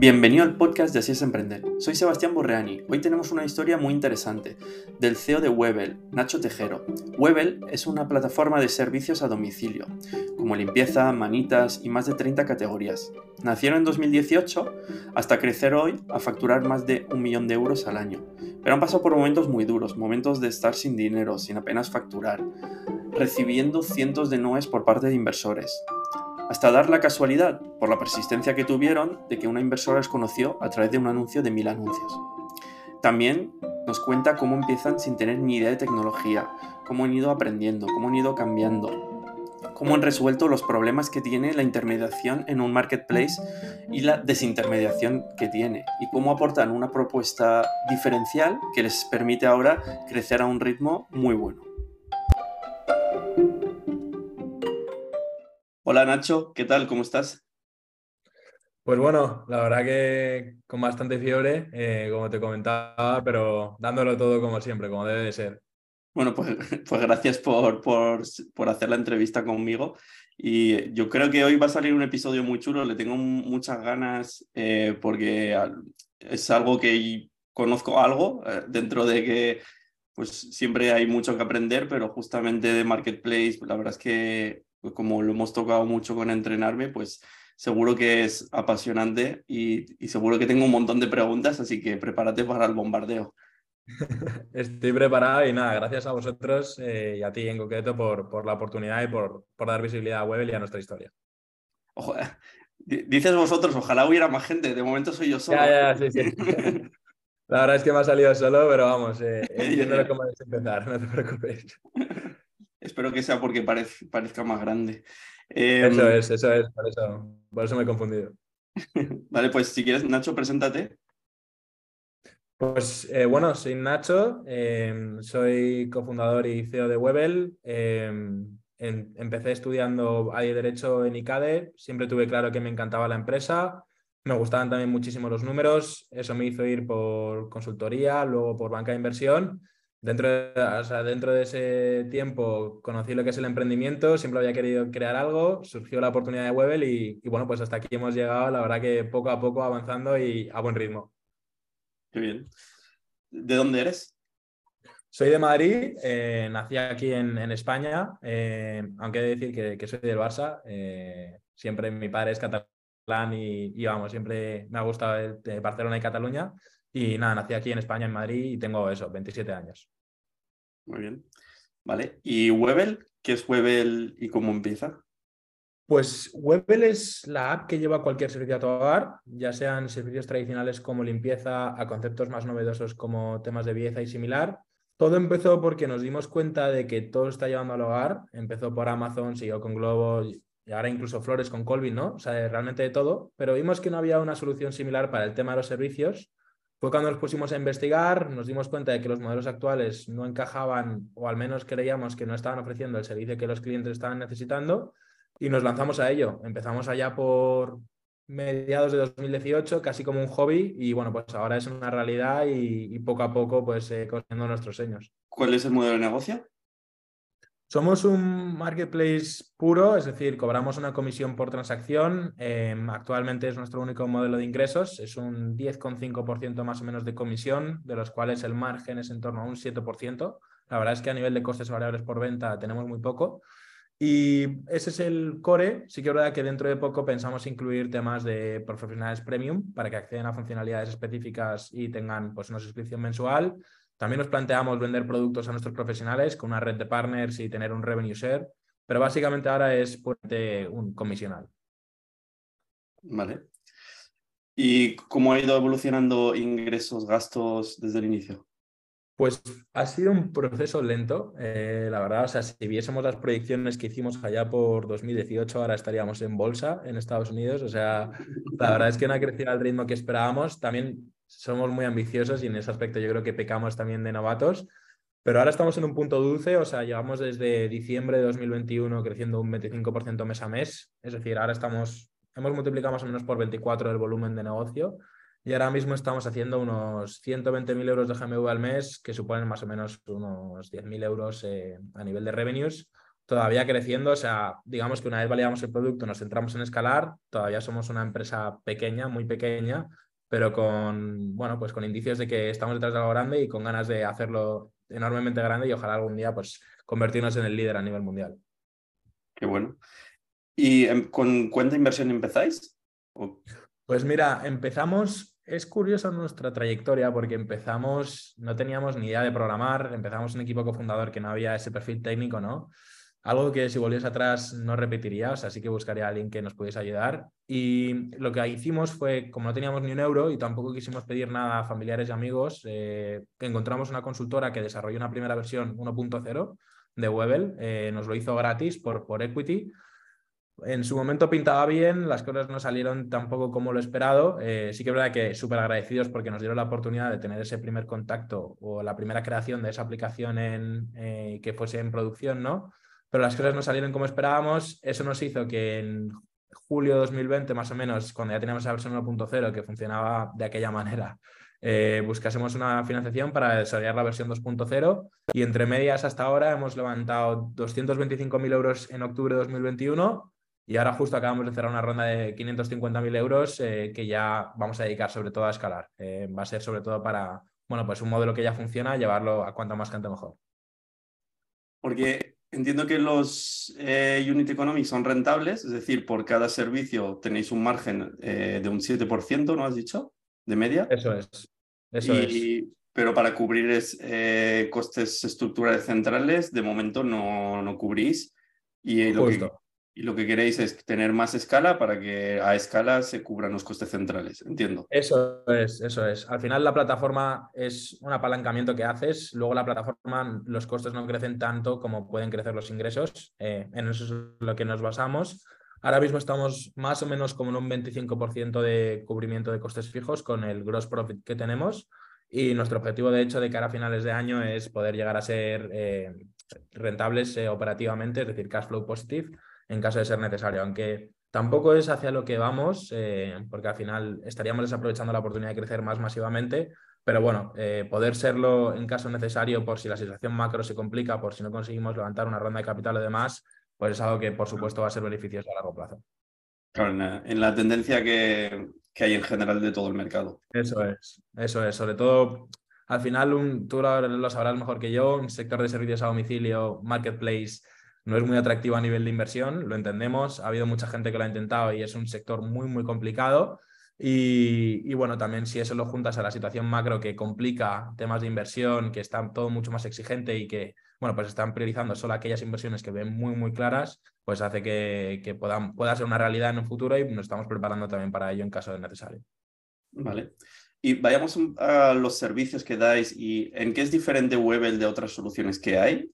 Bienvenido al podcast de Así es Emprender. Soy Sebastián Borreani. Hoy tenemos una historia muy interesante del CEO de Webel, Nacho Tejero. Webel es una plataforma de servicios a domicilio, como limpieza, manitas y más de 30 categorías. Nacieron en 2018 hasta crecer hoy a facturar más de un millón de euros al año. Pero han pasado por momentos muy duros, momentos de estar sin dinero, sin apenas facturar, recibiendo cientos de noes por parte de inversores, hasta dar la casualidad, por la persistencia que tuvieron, de que una inversora les conoció a través de un anuncio de mil anuncios. También nos cuenta cómo empiezan sin tener ni idea de tecnología, cómo han ido aprendiendo, cómo han ido cambiando, cómo han resuelto los problemas que tiene la intermediación en un marketplace y la desintermediación que tiene, y cómo aportan una propuesta diferencial que les permite ahora crecer a un ritmo muy bueno. Hola Nacho, ¿qué tal? ¿Cómo estás? Pues bueno, la verdad que con bastante fiebre, eh, como te comentaba, pero dándolo todo como siempre, como debe de ser. Bueno, pues, pues gracias por, por, por, hacer la entrevista conmigo. Y yo creo que hoy va a salir un episodio muy chulo, le tengo muchas ganas eh, porque es algo que conozco algo, eh, dentro de que pues siempre hay mucho que aprender, pero justamente de Marketplace, la verdad es que pues como lo hemos tocado mucho con entrenarme, pues seguro que es apasionante y, seguro que tengo un montón de preguntas, así que prepárate para el bombardeo. Estoy preparado y nada, gracias a vosotros eh, y a ti en concreto por, por la oportunidad y por, por, dar visibilidad a Webel y a nuestra historia. Ojo, dices vosotros, ojalá hubiera más gente, de momento soy yo solo. Ya, ya, sí, sí. La verdad es que me ha salido solo, pero vamos, eh, entiendo cómo empezar, no te preocupes. Espero que sea porque parezca más grande. eso em, es, eso es, por eso, por eso me he confundido. vale, pues si quieres, Nacho, preséntate. Pues eh, bueno, soy Nacho, em, soy cofundador y CEO de Webel. Em, empecé estudiando ahí Derecho en ICADE, siempre tuve claro que me encantaba la empresa, me gustaban también muchísimo los números, eso me hizo ir por consultoría, luego por banca de inversión Dentro de, dentro de ese tiempo conocí lo que es el emprendimiento, siempre había querido crear algo, surgió la oportunidad de Webel y, bueno, pues hasta aquí hemos llegado, la verdad que poco a poco avanzando y a buen ritmo. Qué bien. ¿De dónde eres? Soy de Madrid, eh, nací aquí en, España, eh, aunque he de decir que, soy del Barça. Eh, siempre mi padre es catalán y, y, vamos, siempre me ha gustado Barcelona y Cataluña. Y nada, nací aquí en España, en Madrid, y tengo eso, 27 años. Muy bien. Vale. ¿Y Webel? ¿Qué es Webel y cómo empieza? Pues Webel es la app que lleva cualquier servicio a tu hogar, ya sean servicios tradicionales como limpieza, a conceptos más novedosos como temas de belleza y similar. Todo empezó porque nos dimos cuenta de que todo está llevando al hogar. Empezó por Amazon, siguió con Globo y ahora incluso Flores con Colvin, ¿no? O sea, realmente de todo. Pero vimos que no había una solución similar para el tema de los servicios fue cuando nos pusimos a investigar, nos dimos cuenta de que los modelos actuales no encajaban o al menos creíamos que no estaban ofreciendo el servicio que los clientes estaban necesitando y nos lanzamos a ello. Empezamos allá por mediados de 2018, casi como un hobby y bueno, pues ahora es una realidad y, poco a poco pues eh, nuestros sueños. ¿Cuál es el modelo de negocio? Somos un marketplace puro, es decir, cobramos una comisión por transacción. Em, actualmente es nuestro único modelo de ingresos, es un 10,5% más o menos de comisión, de los cuales el margen es en torno a un 7%. La verdad es que a nivel de costes variables por venta tenemos muy poco. Y ese es el core. Sí que es verdad que dentro de poco pensamos incluir temas de profesionales premium para que accedan a funcionalidades específicas y tengan pues, una suscripción mensual también nos planteamos vender productos a nuestros profesionales con una red de partners y tener un revenue share, pero básicamente ahora es un comisional. Vale. ¿Y cómo ha ido evolucionando ingresos, gastos desde el inicio? Pues ha sido un proceso lento, eh, la verdad. O sea, si viésemos las proyecciones que hicimos allá por 2018, ahora estaríamos en bolsa en Estados Unidos. O sea, la verdad es que no ha crecido al ritmo que esperábamos. También somos muy ambiciosos y en ese aspecto yo creo que pecamos también de novatos. Pero ahora estamos en un punto dulce, o sea, llevamos desde diciembre de 2021 creciendo un 25% mes a mes. Es decir, ahora estamos, hemos multiplicado más o menos por 24 el volumen de negocio y ahora mismo estamos haciendo unos 120.000 euros de GMV al mes, que suponen más o menos unos 10.000 euros eh, a nivel de revenues. todavía creciendo. O sea, digamos que una vez validamos el producto, nos centramos en escalar, todavía somos una empresa pequeña, muy pequeña, pero con, bueno, pues con indicios de que estamos detrás de algo grande y con ganas de hacerlo enormemente grande y ojalá algún día pues convertirnos en el líder a nivel mundial. Qué bueno. ¿Y em, con cuánta inversión empezáis? Pues mira, empezamos, es curioso nuestra trayectoria porque empezamos, no teníamos ni idea de programar, empezamos un equipo cofundador que no había ese perfil técnico, ¿no? Algo que si volviese atrás no repetiría, o sea, sí que buscaría a alguien que nos pudiese ayudar. Y lo que hicimos fue, como no teníamos ni un euro y tampoco quisimos pedir nada a familiares y amigos, eh, encontramos una consultora que desarrolló una primera versión 1.0 de Webel, eh, nos lo hizo gratis por, por equity. En su momento pintaba bien, las cosas no salieron tampoco como lo esperado. Eh, sí que es verdad que súper agradecidos porque nos dieron la oportunidad de tener ese primer contacto o la primera creación de esa aplicación en, que fuese en producción, ¿no? Pero las cosas no salieron como esperábamos. Eso nos hizo que en julio de 2020, más o menos, cuando ya teníamos la versión 1.0 que funcionaba de aquella manera, eh, buscásemos una financiación para desarrollar la versión 2.0 y entre medias hasta ahora hemos levantado 225.000 euros en octubre de 2021 y ahora justo acabamos de cerrar una ronda de 550.000 euros eh, que ya vamos a dedicar sobre todo a escalar. Eh, va a ser sobre todo para, bueno, pues un modelo que ya funciona, llevarlo a cuanta más gente mejor. Porque Entiendo que los eh, unit economics son rentables, es decir, por cada servicio tenéis un margen eh, de un 7%, ¿no has dicho? De media. Eso es. Eso es. Pero para cubrir es, costes estructurales centrales, de momento no, no cubrís. Y lo, que, y lo que queréis es tener más escala para que a escala se cubran los costes centrales, entiendo. Eso es, eso es. Al final la plataforma es un apalancamiento que haces, luego la plataforma, los costes no crecen tanto como pueden crecer los ingresos, eh, en eso es lo que nos basamos. Ahora mismo estamos más o menos como en un 25% de cubrimiento de costes fijos con el gross profit que tenemos y nuestro objetivo de hecho de cara a finales de año es poder llegar a ser eh, rentables eh, operativamente, es decir, cash flow positive en caso de ser necesario, aunque tampoco es hacia lo que vamos, eh, porque al final estaríamos desaprovechando la oportunidad de crecer más masivamente, pero bueno, eh, poder serlo en caso necesario por si la situación macro se complica, por si no conseguimos levantar una ronda de capital o demás, pues es algo que por supuesto va a ser beneficioso a largo plazo. Claro, en la, tendencia que, hay en general de todo el mercado. Eso es, eso es, sobre todo al final, un, tú lo sabrás mejor que yo, un sector de servicios a domicilio, marketplace, no es muy atractivo a nivel de inversión, lo entendemos, ha habido mucha gente que lo ha intentado y es un sector muy, muy complicado. Y, bueno, también si eso lo juntas a la situación macro que complica temas de inversión, que está todo mucho más exigente y que, bueno, pues están priorizando solo aquellas inversiones que ven muy, muy claras, pues hace que, que puedan, pueda ser una realidad en un futuro y nos estamos preparando también para ello en caso de necesario. Vale. Y vayamos a los servicios que dais y en qué es diferente Webel de otras soluciones que hay.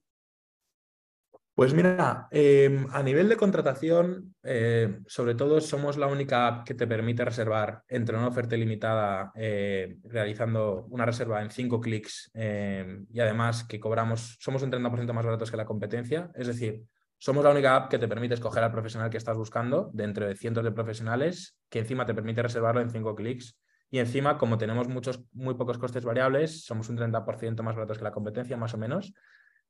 Pues mira, em, a nivel de contratación, eh, sobre todo somos la única app que te permite reservar entre una oferta ilimitada eh, realizando una reserva en cinco clics em, y además que cobramos, somos un 30% más baratos que la competencia. Es decir, somos la única app que te permite escoger al profesional que estás buscando de cientos de profesionales, que encima te permite reservarlo en cinco clics. Y encima, como tenemos muchos, muy pocos costes variables, somos un 30% más baratos que la competencia, más o menos.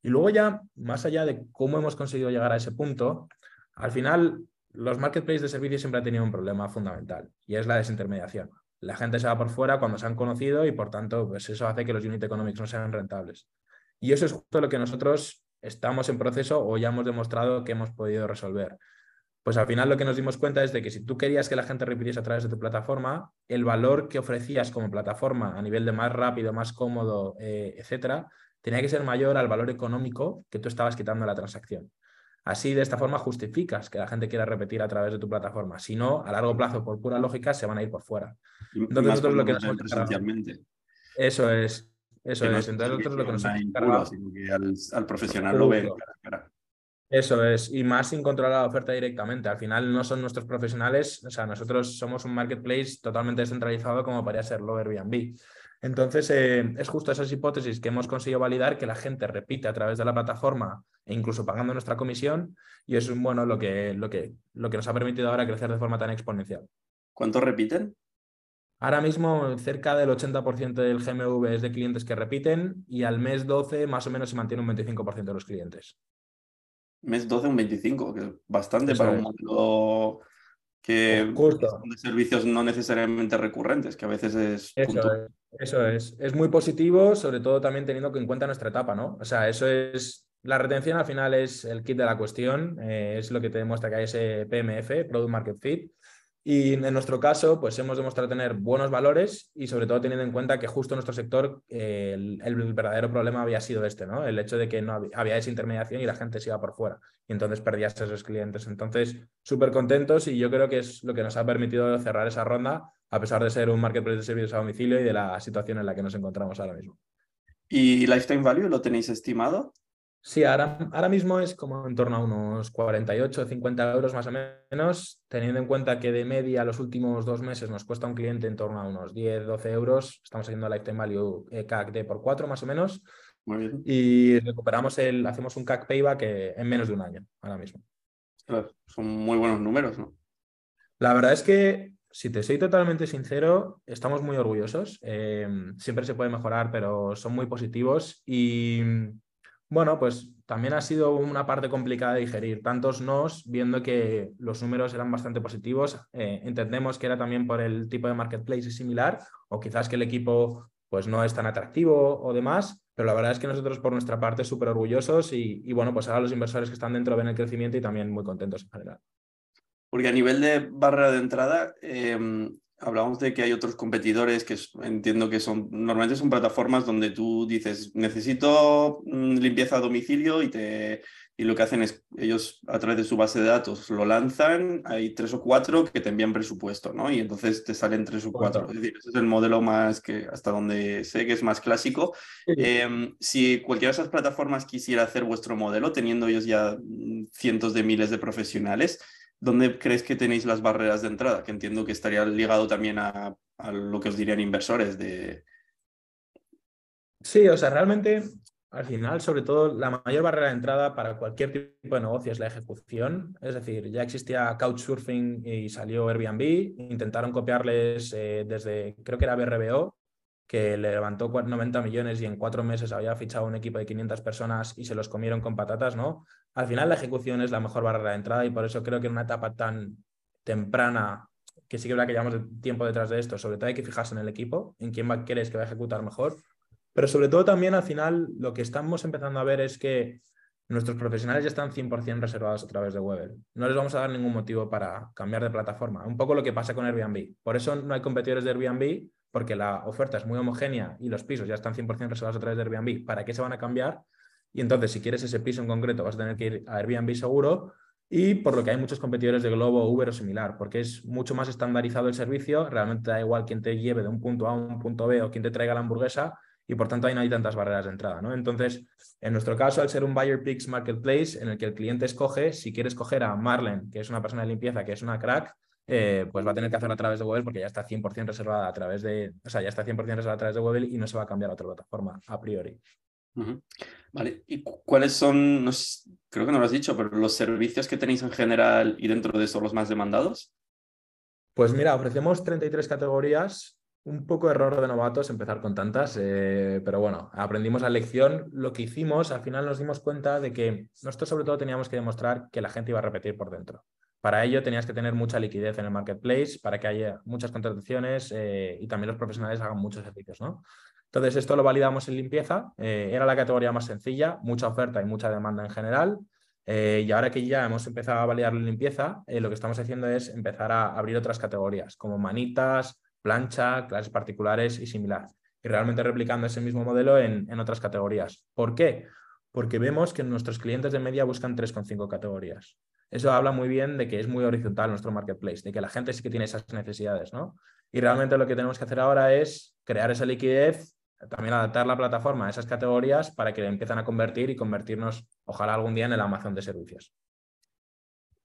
Y luego ya, más allá de cómo hemos conseguido llegar a ese punto, al final los marketplaces de servicios siempre han tenido un problema fundamental y es la desintermediación. La gente se va por fuera cuando se han conocido y por tanto pues eso hace que los unit economics no sean rentables. Y eso es justo lo que nosotros estamos en proceso o ya hemos demostrado que hemos podido resolver. Pues al final lo que nos dimos cuenta es de que si tú querías que la gente repitiese a través de tu plataforma, el valor que ofrecías como plataforma a nivel de más rápido, más cómodo, eh, etcétera, tenía que ser mayor al valor económico que tú estabas quitando a la transacción. Así, de esta forma, justificas que la gente quiera repetir a través de tu plataforma. Si no, a largo plazo, por pura lógica, se van a ir por fuera. Entonces, nosotros lo que presencialmente. Eso es. Eso es. Entonces, nosotros lo que nos hemos que al, profesional lo ven Eso es, y más sin controlar la oferta directamente. Al final no son nuestros profesionales, o sea, nosotros somos un marketplace totalmente descentralizado como podría serlo Airbnb. Entonces, eh, es justo esas hipótesis que hemos conseguido validar que la gente repite a través de la plataforma e incluso pagando nuestra comisión y es bueno lo que, lo que, lo que nos ha permitido ahora crecer de forma tan exponencial. ¿Cuánto repiten? Ahora mismo cerca del 80% del GMV es de clientes que repiten y al mes 12 más o menos se mantiene un 25% de los clientes. mes 12 un 25, que es bastante para un modelo que son de servicios no necesariamente recurrentes, que a veces es... Eso es, eso es. Es muy positivo, sobre todo también teniendo en cuenta nuestra etapa, ¿no? O sea, eso es... La retención al final es el kit de la cuestión, eh, es lo que te demuestra que hay ese PMF, Product Market Fit, y en nuestro caso, pues hemos demostrado tener buenos valores y sobre todo teniendo en cuenta que justo en nuestro sector eh, el, verdadero problema había sido este, ¿no? El hecho de que no había, había desintermediación y la gente se iba por fuera y entonces perdías esos clientes. Entonces, súper contentos y yo creo que es lo que nos ha permitido cerrar esa ronda a pesar de ser un marketplace de servicios a domicilio y de la situación en la que nos encontramos ahora mismo. ¿Y Lifetime Value lo tenéis estimado? Sí, ahora, ahora mismo es como en torno a unos 48 o 50 euros más o menos, teniendo en cuenta que de media los últimos dos meses nos cuesta un cliente en torno a unos 10, 12 euros. Estamos haciendo lifetime value eh, CAC de por 4 más o menos. Muy bien. Y recuperamos el, hacemos un CAC payback eh, en menos de un año ahora mismo. son muy buenos números, ¿no? La verdad es que, si te soy totalmente sincero, estamos muy orgullosos. Eh, siempre se puede mejorar, pero son muy positivos y bueno, pues también ha sido una parte complicada de digerir. Tantos nos, viendo que los números eran bastante positivos. Eh, entendemos que era también por el tipo de marketplace similar, o quizás que el equipo pues no es tan atractivo o demás, pero la verdad es que nosotros por nuestra parte súper orgullosos y, bueno, pues ahora los inversores que están dentro ven el crecimiento y también muy contentos en general. Porque a nivel de barrera de entrada, em, Hablamos de que hay otros competidores que entiendo que son, normalmente son plataformas donde tú dices, necesito mm, limpieza a domicilio y, te, y lo que hacen es, ellos a través de su base de datos lo lanzan, hay tres o cuatro que te envían presupuesto, ¿no? Y entonces te salen tres o cuatro. Es decir, ese es el modelo más que, hasta donde sé que es más clásico. Em, si cualquiera de esas plataformas quisiera hacer vuestro modelo, teniendo ellos ya mm, cientos de miles de profesionales, ¿dónde crees que tenéis las barreras de entrada? Que entiendo que estaría ligado también a, lo que os dirían inversores de... Sí, o sea, realmente al final, sobre todo, la mayor barrera de entrada para cualquier tipo de negocio es la ejecución. Es decir, ya existía Couchsurfing y salió Airbnb. Intentaron copiarles eh, desde, creo que era BRBO, que le levantó 90 millones y en cuatro meses había fichado un equipo de 500 personas y se los comieron con patatas, ¿no? Al final la ejecución es la mejor barrera de entrada y por eso creo que en una etapa tan temprana, que sí que verdad que llevamos tiempo detrás de esto, sobre todo hay que fijarse en el equipo, en quién va, crees que va a ejecutar mejor, pero sobre todo también al final lo que estamos empezando a ver es que nuestros profesionales ya están 100% reservados a través de Webel. No les vamos a dar ningún motivo para cambiar de plataforma. Un poco lo que pasa con Airbnb. Por eso no hay competidores de Airbnb porque la oferta es muy homogénea y los pisos ya están 100% reservados a través de Airbnb, ¿para qué se van a cambiar? Y entonces, si quieres ese piso en concreto, vas a tener que ir a Airbnb seguro. Y por lo que hay muchos competidores de Globo, Uber o similar, porque es mucho más estandarizado el servicio. Realmente da igual quién te lleve de un punto A a un punto B o quién te traiga la hamburguesa, y por tanto ahí no hay tantas barreras de entrada. ¿no? Entonces, en nuestro caso, al ser un Buyer Picks Marketplace, en el que el cliente escoge, si quieres coger a Marlen, que es una persona de limpieza, que es una crack, eh, pues va a tener que hacerlo a través de Webel porque ya está 100% reservada a través de, o sea, ya está 100% reservada a través de Webel y no se va a cambiar a otra plataforma a priori. Vale, ¿y cuáles son, creo que no lo has dicho, pero los servicios que tenéis en general y dentro de eso los más demandados? Pues mira, ofrecemos 33 categorías, un poco error de novatos empezar con tantas, eh, pero bueno, aprendimos la lección. Lo que hicimos, al final nos dimos cuenta de que nosotros sobre todo teníamos que demostrar que la gente iba a repetir por dentro. Para ello tenías que tener mucha liquidez en el marketplace para que haya muchas contrataciones eh, y también los profesionales hagan muchos servicios. ¿no? Entonces, esto lo validamos en limpieza. Eh, era la categoría más sencilla, mucha oferta y mucha demanda en general. Eh, y ahora que ya hemos empezado a validar la limpieza, lo que estamos haciendo es empezar a abrir otras categorías, como manitas, plancha, clases particulares y similar. Y realmente replicando ese mismo modelo en, en otras categorías. ¿Por qué? Porque vemos que nuestros clientes de media buscan 3,5 categorías eso habla muy bien de que es muy horizontal nuestro marketplace, de que la gente sí que tiene esas necesidades, ¿no? Y realmente lo que tenemos que hacer ahora es crear esa liquidez, también adaptar la plataforma a esas categorías para que empiecen a convertir y convertirnos, ojalá algún día, en el Amazon de servicios.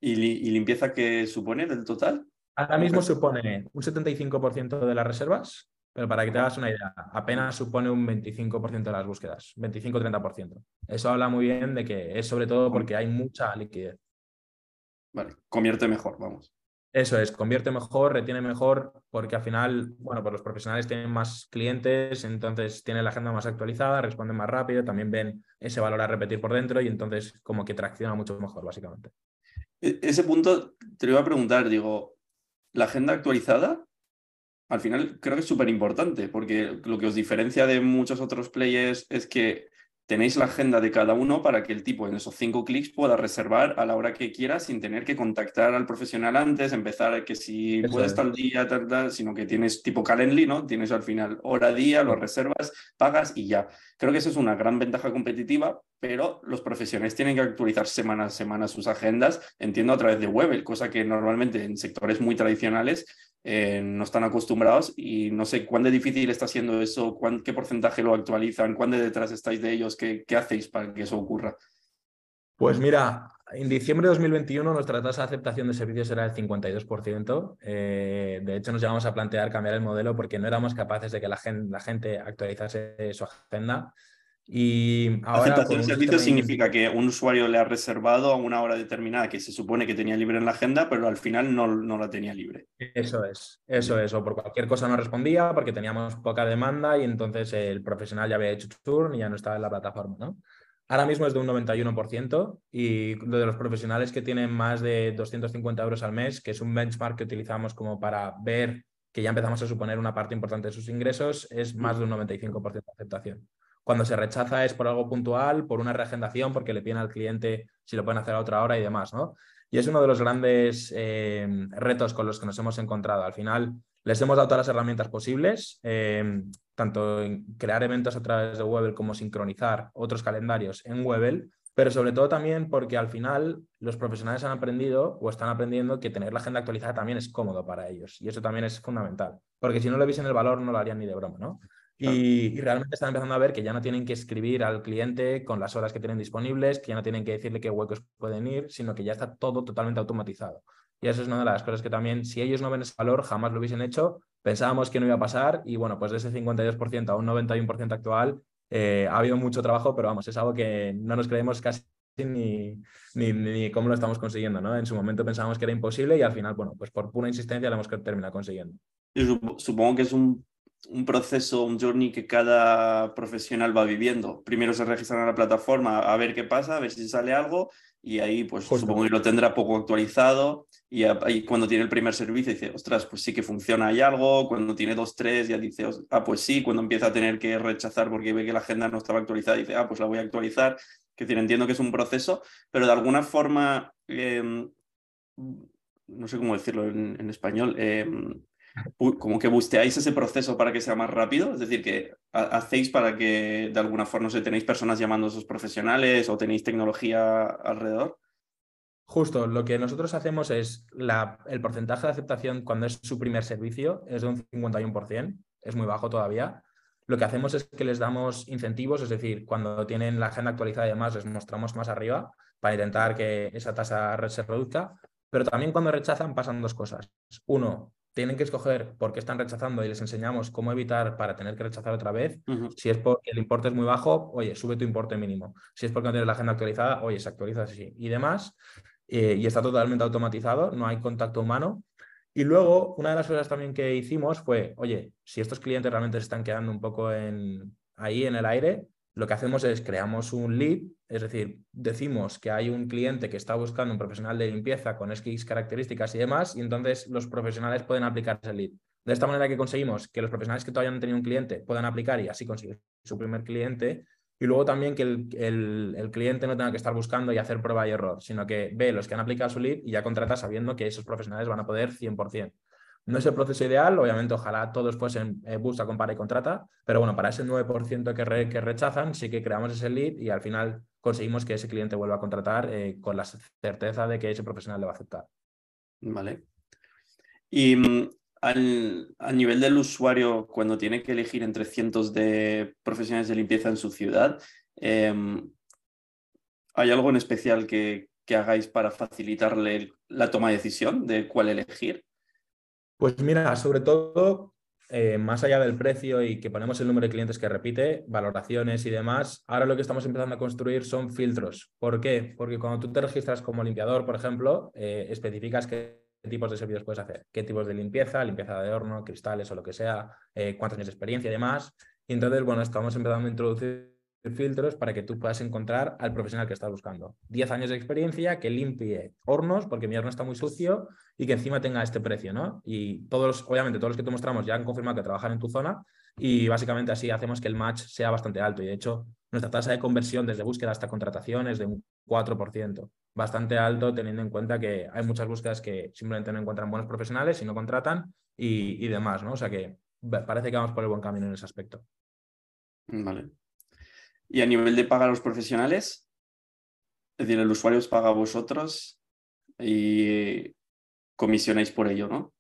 ¿Y, limpieza qué supone del total? Ahora mismo supone un 75% de las reservas, pero para que te hagas una idea, apenas supone un 25% de las búsquedas, 25-30%. Eso habla muy bien de que es sobre todo porque hay mucha liquidez. Vale, convierte mejor, vamos. Eso es, convierte mejor, retiene mejor, porque al final, bueno, pues los profesionales tienen más clientes, entonces tienen la agenda más actualizada, responden más rápido, también ven ese valor a repetir por dentro y entonces como que tracciona mucho mejor, básicamente. E-, ese punto te lo iba a preguntar, digo, la agenda actualizada, al final creo que es súper importante, porque lo que os diferencia de muchos otros players es que tenéis la agenda de cada uno para que el tipo en esos cinco clics pueda reservar a la hora que quiera sin tener que contactar al profesional antes, empezar que si puedes tal día, tal, tal, sino que tienes tipo Calendly, ¿no? Tienes al final hora, día, lo reservas, pagas y ya. Creo que eso es una gran ventaja competitiva, pero los profesionales tienen que actualizar semana a semana sus agendas, entiendo a través de Webel, cosa que normalmente en sectores muy tradicionales eh, no están acostumbrados y no sé cuán difícil está siendo eso, qué porcentaje lo actualizan, cuán de detrás estáis de ellos, qué, hacéis para que eso ocurra. Pues mira, en diciembre de 2021 nuestra tasa de aceptación de servicios era del 52%. Eh, de hecho, nos llegamos a plantear cambiar el modelo porque no éramos capaces de que la gente actualizase su agenda. Y ahora, Aceptación de servicio significa que un usuario le ha reservado a una hora determinada que se supone que tenía libre en la agenda, pero al final no, no la tenía libre. Eso es, eso es. O por cualquier cosa no respondía porque teníamos poca demanda y entonces el profesional ya había hecho turn y ya no estaba en la plataforma, ¿no? Ahora mismo es de un 91% y lo de los profesionales que tienen más de 250 euros al mes, que es un benchmark que utilizamos como para ver que ya empezamos a suponer una parte importante de sus ingresos, es más de un 95% de aceptación. Cuando se rechaza es por algo puntual, por una reagendación, porque le piden al cliente si lo pueden hacer a otra hora y demás, ¿no? Y es uno de los grandes eh, retos con los que nos hemos encontrado. Al final, les hemos dado todas las herramientas posibles, eh, tanto en crear eventos a través de Webel como sincronizar otros calendarios en Webel, pero sobre todo también porque al final los profesionales han aprendido o están aprendiendo que tener la agenda actualizada también es cómodo para ellos. Y eso también es fundamental, porque si no le viesen el valor no lo harían ni de broma, ¿no? Y, realmente están empezando a ver que ya no tienen que escribir al cliente con las horas que tienen disponibles, que ya no tienen que decirle qué huecos pueden ir, sino que ya está todo totalmente automatizado. Y eso es una de las cosas que también, si ellos no ven ese valor, jamás lo hubiesen hecho. Pensábamos que no iba a pasar y bueno, pues de ese 52% a un 91% actual eh, ha habido mucho trabajo, pero vamos, es algo que no nos creemos casi ni, ni, ni, cómo lo estamos consiguiendo. ¿no? En su momento pensábamos que era imposible y al final, bueno, pues por pura insistencia lo hemos terminado consiguiendo. supongo que es un un proceso, un journey que cada profesional va viviendo. Primero se registran en la plataforma a ver qué pasa, a ver si sale algo y ahí pues supongo que lo tendrá poco actualizado y ahí cuando tiene el primer servicio dice, ostras, pues sí que funciona, hay algo, cuando tiene dos, tres ya dice, ah, pues sí, cuando empieza a tener que rechazar porque ve que la agenda no estaba actualizada dice, ah, pues la voy a actualizar, que decir, entiendo que es un proceso, pero de alguna forma, em, no sé cómo decirlo en, español, em, como que busteáis ese proceso para que sea más rápido, es decir, que hacéis para que de alguna forma, no sé, tenéis personas llamando a esos profesionales o tenéis tecnología alrededor. Justo, lo que nosotros hacemos es la, el porcentaje de aceptación cuando es su primer servicio es de un 51%, es muy bajo todavía. Lo que hacemos es que les damos incentivos, es decir, cuando tienen la agenda actualizada y demás, les mostramos más arriba para intentar que esa tasa se reduzca. Pero también cuando rechazan pasan dos cosas. Uno, tienen que escoger por qué están rechazando y les enseñamos cómo evitar para tener que rechazar otra vez. Si es porque el importe es muy bajo, oye, sube tu importe mínimo. Si es porque no tienes la agenda actualizada, oye, se actualiza así y demás. Eh, y está totalmente automatizado, no hay contacto humano. Y luego, una de las cosas también que hicimos fue, oye, si estos clientes realmente se están quedando un poco en, ahí en el aire, lo que hacemos es creamos un lead, es decir, decimos que hay un cliente que está buscando un profesional de limpieza con X características y demás, y entonces los profesionales pueden aplicar ese lead. De esta manera que conseguimos que los profesionales que todavía no han tenido un cliente puedan aplicar y así conseguir su primer cliente. Y luego también que el, el, cliente no tenga que estar buscando y hacer prueba y error, sino que ve los que han aplicado su lead y ya contrata sabiendo que esos profesionales van a poder 100%. No es el proceso ideal, obviamente ojalá todos fuesen eh, busca, compara y contrata, pero bueno, para ese 9% que, que rechazan sí que creamos ese lead y al final conseguimos que ese cliente vuelva a contratar eh, con la certeza de que ese profesional le va a aceptar. Vale. Y mm, al, a nivel del usuario, cuando tiene que elegir entre cientos de profesionales de limpieza en su ciudad, em, ¿hay algo en especial que hagáis para facilitarle la toma de decisión de cuál elegir? Pues mira, sobre todo, eh, más allá del precio y que ponemos el número de clientes que repite, valoraciones y demás, ahora lo que estamos empezando a construir son filtros. ¿Por qué? Porque cuando tú te registras como limpiador, por ejemplo, eh, especificas que tipos de servicios puedes hacer, qué tipos de limpieza, limpieza de horno, cristales o lo que sea, eh, cuántos años de experiencia y demás. Y entonces, bueno, estamos empezando a introducir filtros para que tú puedas encontrar al profesional que estás buscando. 10 años de experiencia, que limpie hornos, porque mi horno está muy sucio y que encima tenga este precio, ¿no? Y todos, obviamente, todos los que te mostramos ya han confirmado que trabajan en tu zona y básicamente así hacemos que el match sea bastante alto. Y de hecho, nuestra tasa de conversión desde búsqueda hasta contratación es de un 4%, bastante alto teniendo en cuenta que hay muchas búsquedas que simplemente no encuentran buenos profesionales y no contratan y, y demás, ¿no? O sea que parece que vamos por el buen camino en ese aspecto. Vale. Y a nivel de pagar a los profesionales, es decir, el usuario os paga a vosotros y comisionáis por ello, ¿no?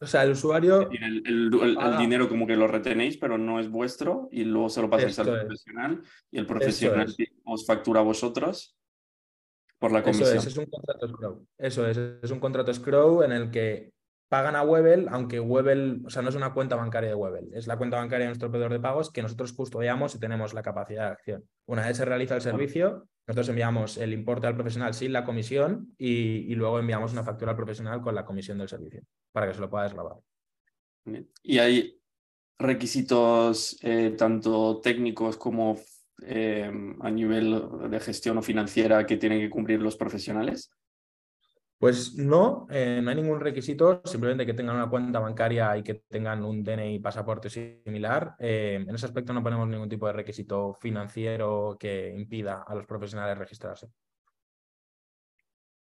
O sea, el usuario. El, el, dinero como que lo retenéis, pero no es vuestro y luego se lo pasáis al profesional y el profesional os factura a vosotros por la comisión. Eso es, es un contrato Scrow. Eso es, es un contrato Scrow en el que pagan a Webel, aunque Webel, o sea, no es una cuenta bancaria de Webel, es la cuenta bancaria de nuestro proveedor de pagos que nosotros custodiamos y tenemos la capacidad de acción. Una vez se realiza el servicio, nosotros enviamos el importe al profesional sin la comisión y, luego enviamos una factura al profesional con la comisión del servicio para que se lo pueda desgravar. ¿Y hay requisitos eh, tanto técnicos como eh, a nivel de gestión o financiera que tienen que cumplir los profesionales? Pues no, eh, no hay ningún requisito, simplemente que tengan una cuenta bancaria y que tengan un DNI pasaporte similar. Eh, en ese aspecto no ponemos ningún tipo de requisito financiero que impida a los profesionales registrarse.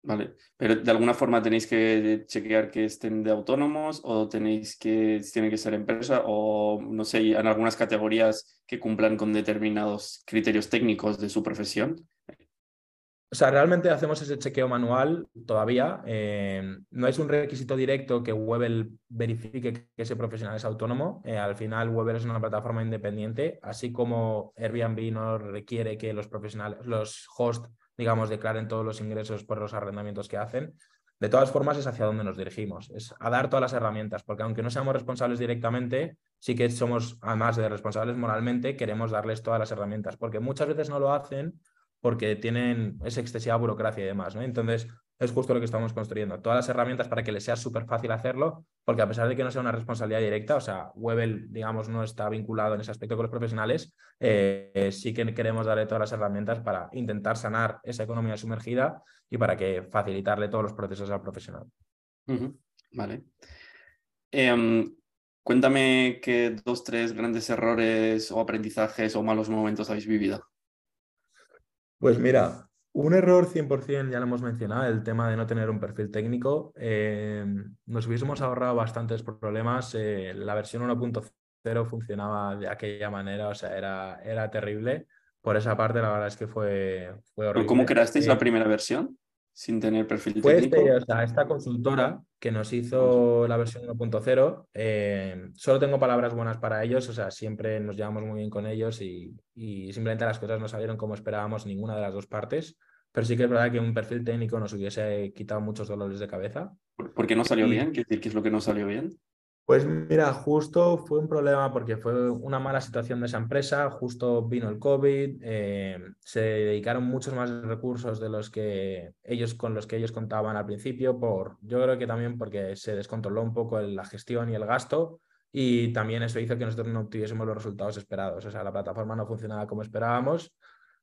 Vale, pero de alguna forma tenéis que chequear que estén de autónomos o tenéis que, tienen que ser empresa o no sé, en algunas categorías que cumplan con determinados criterios técnicos de su profesión. O sea, realmente hacemos ese chequeo manual todavía. Eh, no es un requisito directo que Webel verifique que ese profesional es autónomo. Eh, al final, Webel es una plataforma independiente, así como Airbnb no requiere que los profesionales, los hosts, digamos, declaren todos los ingresos por los arrendamientos que hacen. De todas formas, es hacia donde nos dirigimos, es a dar todas las herramientas, porque aunque no seamos responsables directamente, sí que somos, además de responsables moralmente, queremos darles todas las herramientas, porque muchas veces no lo hacen porque tienen esa excesiva burocracia y demás, ¿no? Entonces, es justo lo que estamos construyendo. Todas las herramientas para que les sea súper fácil hacerlo, porque a pesar de que no sea una responsabilidad directa, o sea, Webel, digamos, no está vinculado en ese aspecto con los profesionales, eh, sí que queremos darle todas las herramientas para intentar sanar esa economía sumergida y para que facilitarle todos los procesos al profesional. Vale. Em, cuéntame qué dos, tres grandes errores o aprendizajes o malos momentos habéis vivido. Pues mira, un error 100%, ya lo hemos mencionado, el tema de no tener un perfil técnico. Eh, nos hubiésemos ahorrado bastantes problemas. Eh, la versión 1.0 funcionaba de aquella manera, o sea, era, era terrible. Por esa parte, la verdad es que fue, fue horrible. ¿Cómo creasteis la eh, primera versión? Sin tener perfil pues técnico. o sea, esta consultora que nos hizo la versión 1.0, eh, solo tengo palabras buenas para ellos, o sea, siempre nos llevamos muy bien con ellos y, simplemente las cosas no salieron como esperábamos ninguna de las dos partes, pero sí que es verdad que un perfil técnico nos hubiese quitado muchos dolores de cabeza. ¿Por qué no salió bien? ¿Qué es lo que no salió bien? Pues mira, justo fue un problema porque fue una mala situación de esa empresa, justo vino el COVID, eh, se dedicaron muchos más recursos de los que ellos con los que ellos contaban al principio, por, yo creo que también porque se descontroló un poco la gestión y el gasto y también eso hizo que nosotros no obtuviésemos los resultados esperados, o sea, la plataforma no funcionaba como esperábamos.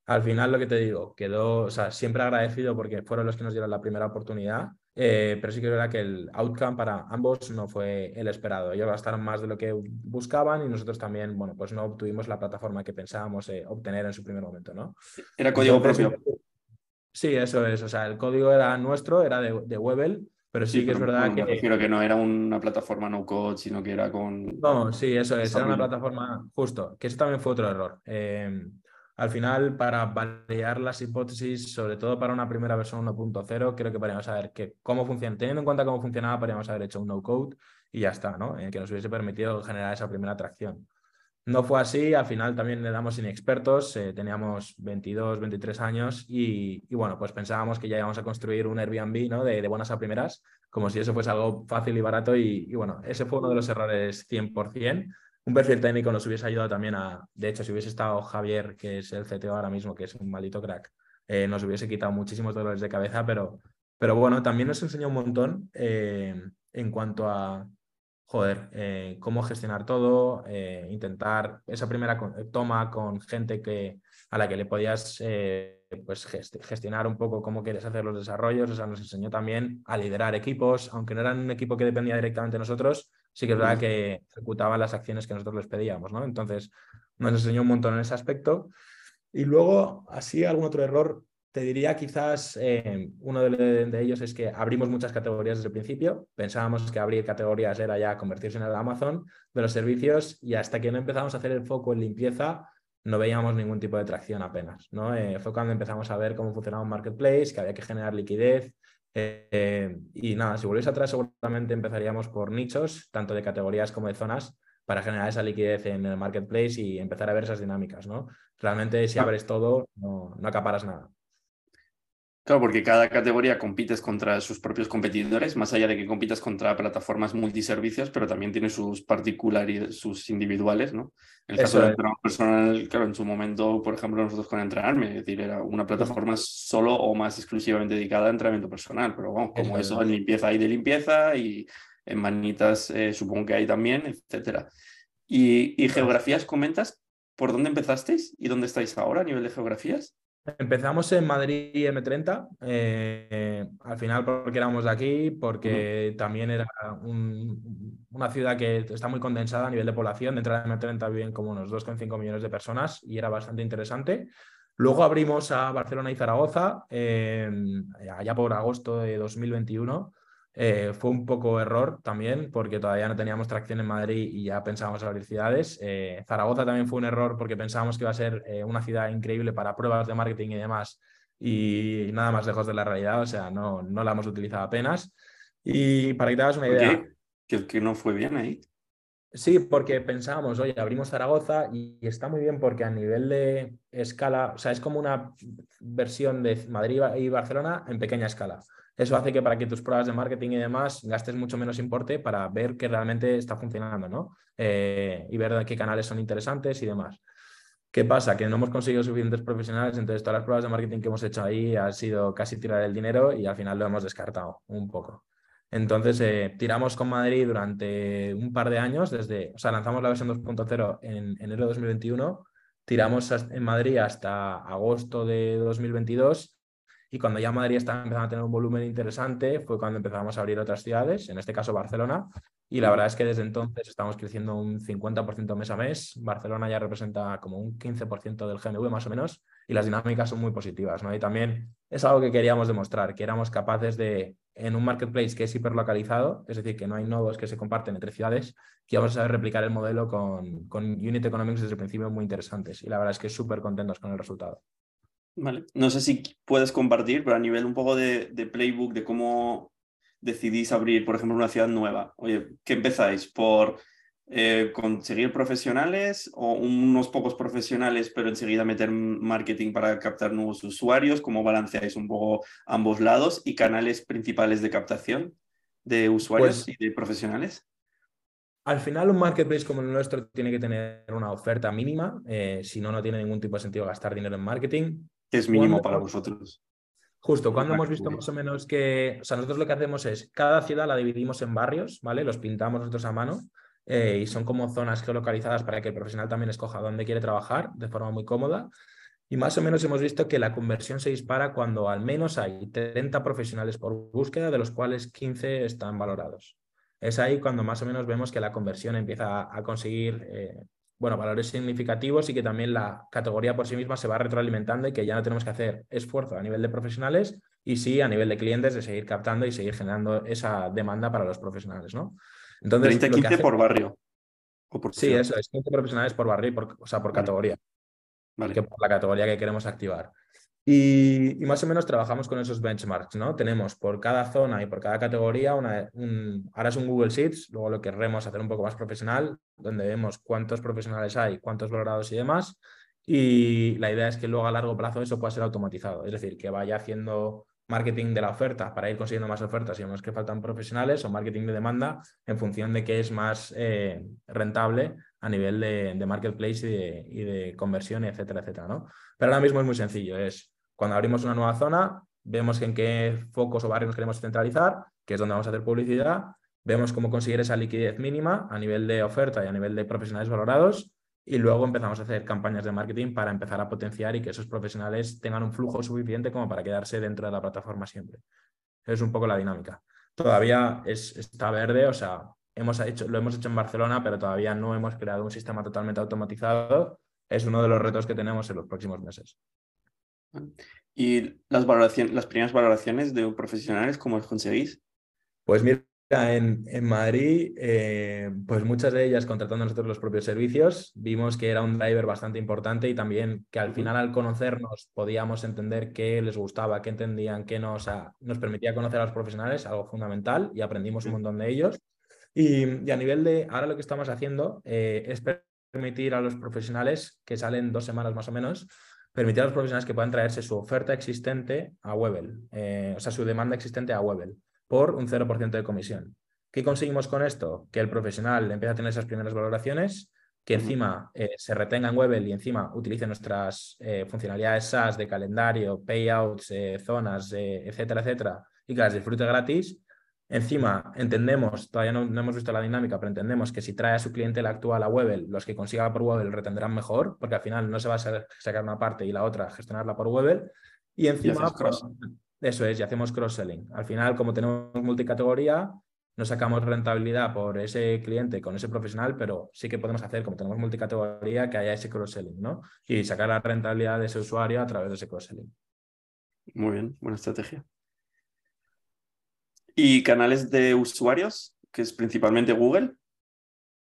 Al final lo que te digo, quedó, o sea, siempre agradecido porque fueron los que nos dieron la primera oportunidad eh, pero sí que es verdad que el outcome para ambos no fue el esperado. Ellos gastaron más de lo que buscaban y nosotros también, bueno, pues no obtuvimos la plataforma que pensábamos eh, obtener en su primer momento, ¿no? Era código propio. Sí, eso es. O sea, el código era nuestro, era de, de Webel, pero sí, que es verdad que. Me que no era una plataforma no code, sino que era con. No, sí, eso es. Era una plataforma justo, que eso también fue otro error. Eh, al final, para validar las hipótesis, sobre todo para una primera versión 1.0, creo que podríamos saber que cómo funciona. Teniendo en cuenta cómo funcionaba, podríamos haber hecho un no-code y ya está, ¿no? Eh, que nos hubiese permitido generar esa primera atracción. No fue así, al final también le damos inexpertos, eh, teníamos 22, 23 años y, bueno, pues pensábamos que ya íbamos a construir un Airbnb ¿no? de, buenas a primeras, como si eso fuese algo fácil y barato y, y bueno, ese fue uno de los errores 100% un perfil técnico nos hubiese ayudado también a, de hecho, si hubiese estado Javier, que es el CTO ahora mismo, que es un maldito crack, eh, nos hubiese quitado muchísimos dolores de cabeza, pero Pero bueno, también nos enseñó un montón eh, en cuanto a, joder, eh, cómo gestionar todo, intentar esa primera toma con gente que, a la que le podías pues gestionar un poco cómo quieres hacer los desarrollos. O sea, nos enseñó también a liderar equipos, aunque no eran un equipo que dependía directamente de nosotros, sí que es verdad que ejecutaban las acciones que nosotros les pedíamos, ¿no? Entonces, nos enseñó un montón en ese aspecto. Y luego, así, algún otro error, te diría quizás eh, uno de, ellos es que abrimos muchas categorías desde el principio. Pensábamos que abrir categorías era ya convertirse en el Amazon de los servicios y hasta que no empezamos a hacer el foco en limpieza, no veíamos ningún tipo de tracción apenas. ¿no? Eh, fue cuando empezamos a ver cómo funcionaba un marketplace, que había que generar liquidez. Eh, y nada, si volvéis atrás, seguramente empezaríamos por nichos, tanto de categorías como de zonas, para generar esa liquidez en el marketplace y empezar a ver esas dinámicas. ¿no? Realmente, si ah. abres todo, no, no acaparas nada. Claro, porque cada categoría compites contra sus propios competidores, más allá de que compitas contra plataformas multiservicios, pero también tiene sus particularidades, sus individuales, ¿no? El caso del entrenador personal, claro, en su momento, por ejemplo, nosotros con Entrenarme, es decir, era una plataforma solo o más exclusivamente dedicada a entrenamiento personal, pero bueno, como eso, en limpieza hay de limpieza y en manitas eh, supongo que hay también, etcétera. Y, y geografías, comentas, ¿por dónde empezasteis y dónde estáis ahora a nivel de geografías? Empezamos en Madrid M30, eh, al final porque éramos de aquí, porque también era una ciudad que está muy condensada a nivel de población, dentro de M30 viven como unos 2,5 millones de personas y era bastante interesante. Luego abrimos a Barcelona y Zaragoza, eh, allá por agosto de 2021, eh, fue un poco error también porque todavía no teníamos tracción en Madrid y ya pensábamos abrir ciudades. Eh, Zaragoza también fue un error porque pensábamos que iba a ser eh, una ciudad increíble para pruebas de marketing y demás y nada más lejos de la realidad, o sea, no, no la hemos utilizado apenas. Y para que te hagas una idea... ¿Qué? ¿Que, no fue bien ahí? Sí, porque pensábamos, oye, abrimos Zaragoza y, está muy bien porque a nivel de escala, o sea, es como una versión de Madrid y Barcelona en pequeña escala. Eso hace que para que tus pruebas de marketing y demás gastes mucho menos importe para ver que realmente está funcionando, ¿no? Eh, y ver qué canales son interesantes y demás. ¿Qué pasa? Que no hemos conseguido suficientes profesionales, entonces todas las pruebas de marketing que hemos hecho ahí ha sido casi tirar el dinero y al final lo hemos descartado un poco. Entonces, eh, tiramos con Madrid durante un par de años, desde, o sea, lanzamos la versión 2.0 en enero de 2021, tiramos en Madrid hasta agosto de 2022 y cuando ya Madrid estaba empezando a tener un volumen interesante, fue cuando empezamos a abrir otras ciudades, en este caso Barcelona. Y la verdad es que desde entonces estamos creciendo un 50% mes a mes. Barcelona ya representa como un 15% del GNV más o menos y las dinámicas son muy positivas. ¿no? Y también es algo que queríamos demostrar, que éramos capaces de, en un marketplace que es hiperlocalizado, es decir, que no hay nodos que se comparten entre ciudades, que vamos a saber replicar el modelo con, con unit economics desde el principio muy interesantes. Y la verdad es que súper contentos con el resultado. Vale. No sé si puedes compartir, pero a nivel un poco de, playbook, de cómo decidís abrir, por ejemplo, una ciudad nueva. Oye, ¿qué empezáis? ¿Por eh, conseguir profesionales o unos pocos profesionales, pero enseguida meter marketing para captar nuevos usuarios? ¿Cómo balanceáis un poco ambos lados y canales principales de captación de usuarios pues y de profesionales? Al final, un marketplace como el nuestro tiene que tener una oferta mínima, eh, si no, no tiene ningún tipo de sentido gastar dinero en marketing es mínimo para vosotros. Justo, cuando hemos visto más o menos que, o sea, nosotros lo que hacemos es, cada ciudad la dividimos en barrios, ¿vale? Los pintamos nosotros a mano eh, y son como zonas geolocalizadas para que el profesional también escoja dónde quiere trabajar de forma muy cómoda. Y más o menos hemos visto que la conversión se dispara cuando al menos hay 30 profesionales por búsqueda, de los cuales 15 están valorados. Es ahí cuando más o menos vemos que la conversión empieza a conseguir eh, bueno, valores significativos y que también la categoría por sí misma se va retroalimentando y que ya no tenemos que hacer esfuerzo a nivel de profesionales y sí a nivel de clientes de seguir captando y seguir generando esa demanda para los profesionales, ¿no? Entonces, 30, 15 por barrio. sí, eso es 15 profesionales por barrio, por, o sea, por categoría. Vale. Que por la categoría que queremos activar. Y, más o menos trabajamos con esos benchmarks, ¿no? Tenemos por cada zona y por cada categoría, una, un, ahora es un Google Sheets, luego lo querremos hacer un poco más profesional, donde vemos cuántos profesionales hay, cuántos valorados y demás. Y la idea es que luego a largo plazo eso pueda ser automatizado, es decir, que vaya haciendo marketing de la oferta para ir consiguiendo más ofertas y vemos que faltan profesionales o marketing de demanda en función de qué es más eh, rentable a nivel de, marketplace y de, y de, conversión, etcétera, etcétera, ¿no? Pero ahora mismo es muy sencillo, es cuando abrimos una nueva zona, vemos en qué focos o barrios nos queremos centralizar, que es donde vamos a hacer publicidad, vemos cómo conseguir esa liquidez mínima a nivel de oferta y a nivel de profesionales valorados y luego empezamos a hacer campañas de marketing para empezar a potenciar y que esos profesionales tengan un flujo suficiente como para quedarse dentro de la plataforma siempre. Es un poco la dinámica. Todavía es, está verde, o sea, hemos hecho, lo hemos hecho en Barcelona, pero todavía no hemos creado un sistema totalmente automatizado. Es uno de los retos que tenemos en los próximos meses. ¿Y las, valoraciones, las primeras valoraciones de profesionales, cómo las conseguís? Pues mira, en, en Madrid, eh, pues muchas de ellas contratando nosotros los propios servicios, vimos que era un driver bastante importante y también que al final al conocernos podíamos entender qué les gustaba, qué entendían, qué no, o sea, nos permitía conocer a los profesionales, algo fundamental, y aprendimos un montón de ellos. Y, a nivel de, ahora lo que estamos haciendo eh, es permitir a los profesionales que salen dos semanas más o menos, permitir a los profesionales que puedan traerse su oferta existente a Webel, eh, o sea, su demanda existente a Webel por un 0% de comisión. ¿Qué conseguimos con esto? Que el profesional empiece a tener esas primeras valoraciones, que encima eh, se retenga en Webel y encima utilice nuestras eh, funcionalidades SaaS de calendario, payouts, zonas, etcétera, etcétera, y que las disfrute gratis. Encima, entendemos, todavía no, hemos visto la dinámica, pero entendemos que si trae a su cliente la actual a Webel, los que consiga por Webel retendrán mejor, porque al final no se va a sacar una parte y la otra gestionarla por Webel. Y encima, eso es, y hacemos cross-selling. Al final, como tenemos multicategoría, no sacamos rentabilidad por ese cliente con ese profesional, pero sí que podemos hacer, como tenemos multicategoría, que haya ese cross-selling, ¿no? Y sacar la rentabilidad de ese usuario a través de ese cross-selling. Muy bien, buena estrategia. ¿Y canales de usuarios, que es principalmente Google?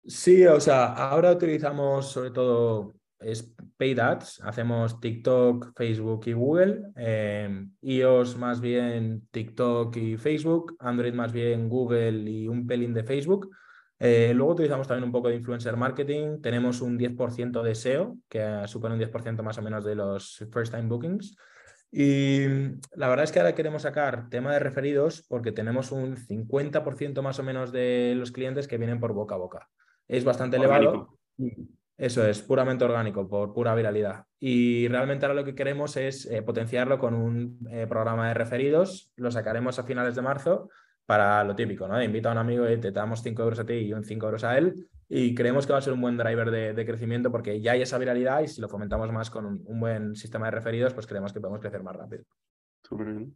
Sí, o sea, ahora utilizamos sobre todo es paid ads, hacemos TikTok, Facebook y Google, eh, iOS más bien TikTok y Facebook, Android más bien Google y un pelín de Facebook. Eh, luego utilizamos también un poco de influencer marketing, tenemos un 10% de SEO, que supone un 10% más o menos de los first time bookings. Y la verdad es que ahora queremos sacar tema de referidos porque tenemos un 50% más o menos de los clientes que vienen por boca a boca. Es bastante elevado. Eso es, puramente orgánico, por pura viralidad. Y realmente ahora lo que queremos es eh, potenciarlo con un eh, programa de referidos. Lo sacaremos a finales de marzo para lo típico, ¿no? Invita a un amigo y te damos 5 euros a ti y un 5 euros a él. Y creemos que va a ser un buen driver de, crecimiento porque ya hay esa viralidad y si lo fomentamos más con un, buen sistema de referidos, pues creemos que podemos crecer más rápido. Súper bien.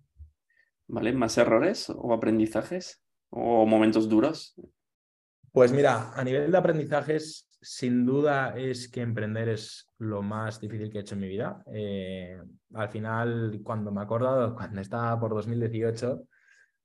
¿Vale? ¿Más errores o aprendizajes o momentos duros? Pues mira, a nivel de aprendizajes, sin duda es que emprender es lo más difícil que he hecho en mi vida. Eh, al final, cuando me he acordado, cuando estaba por 2018,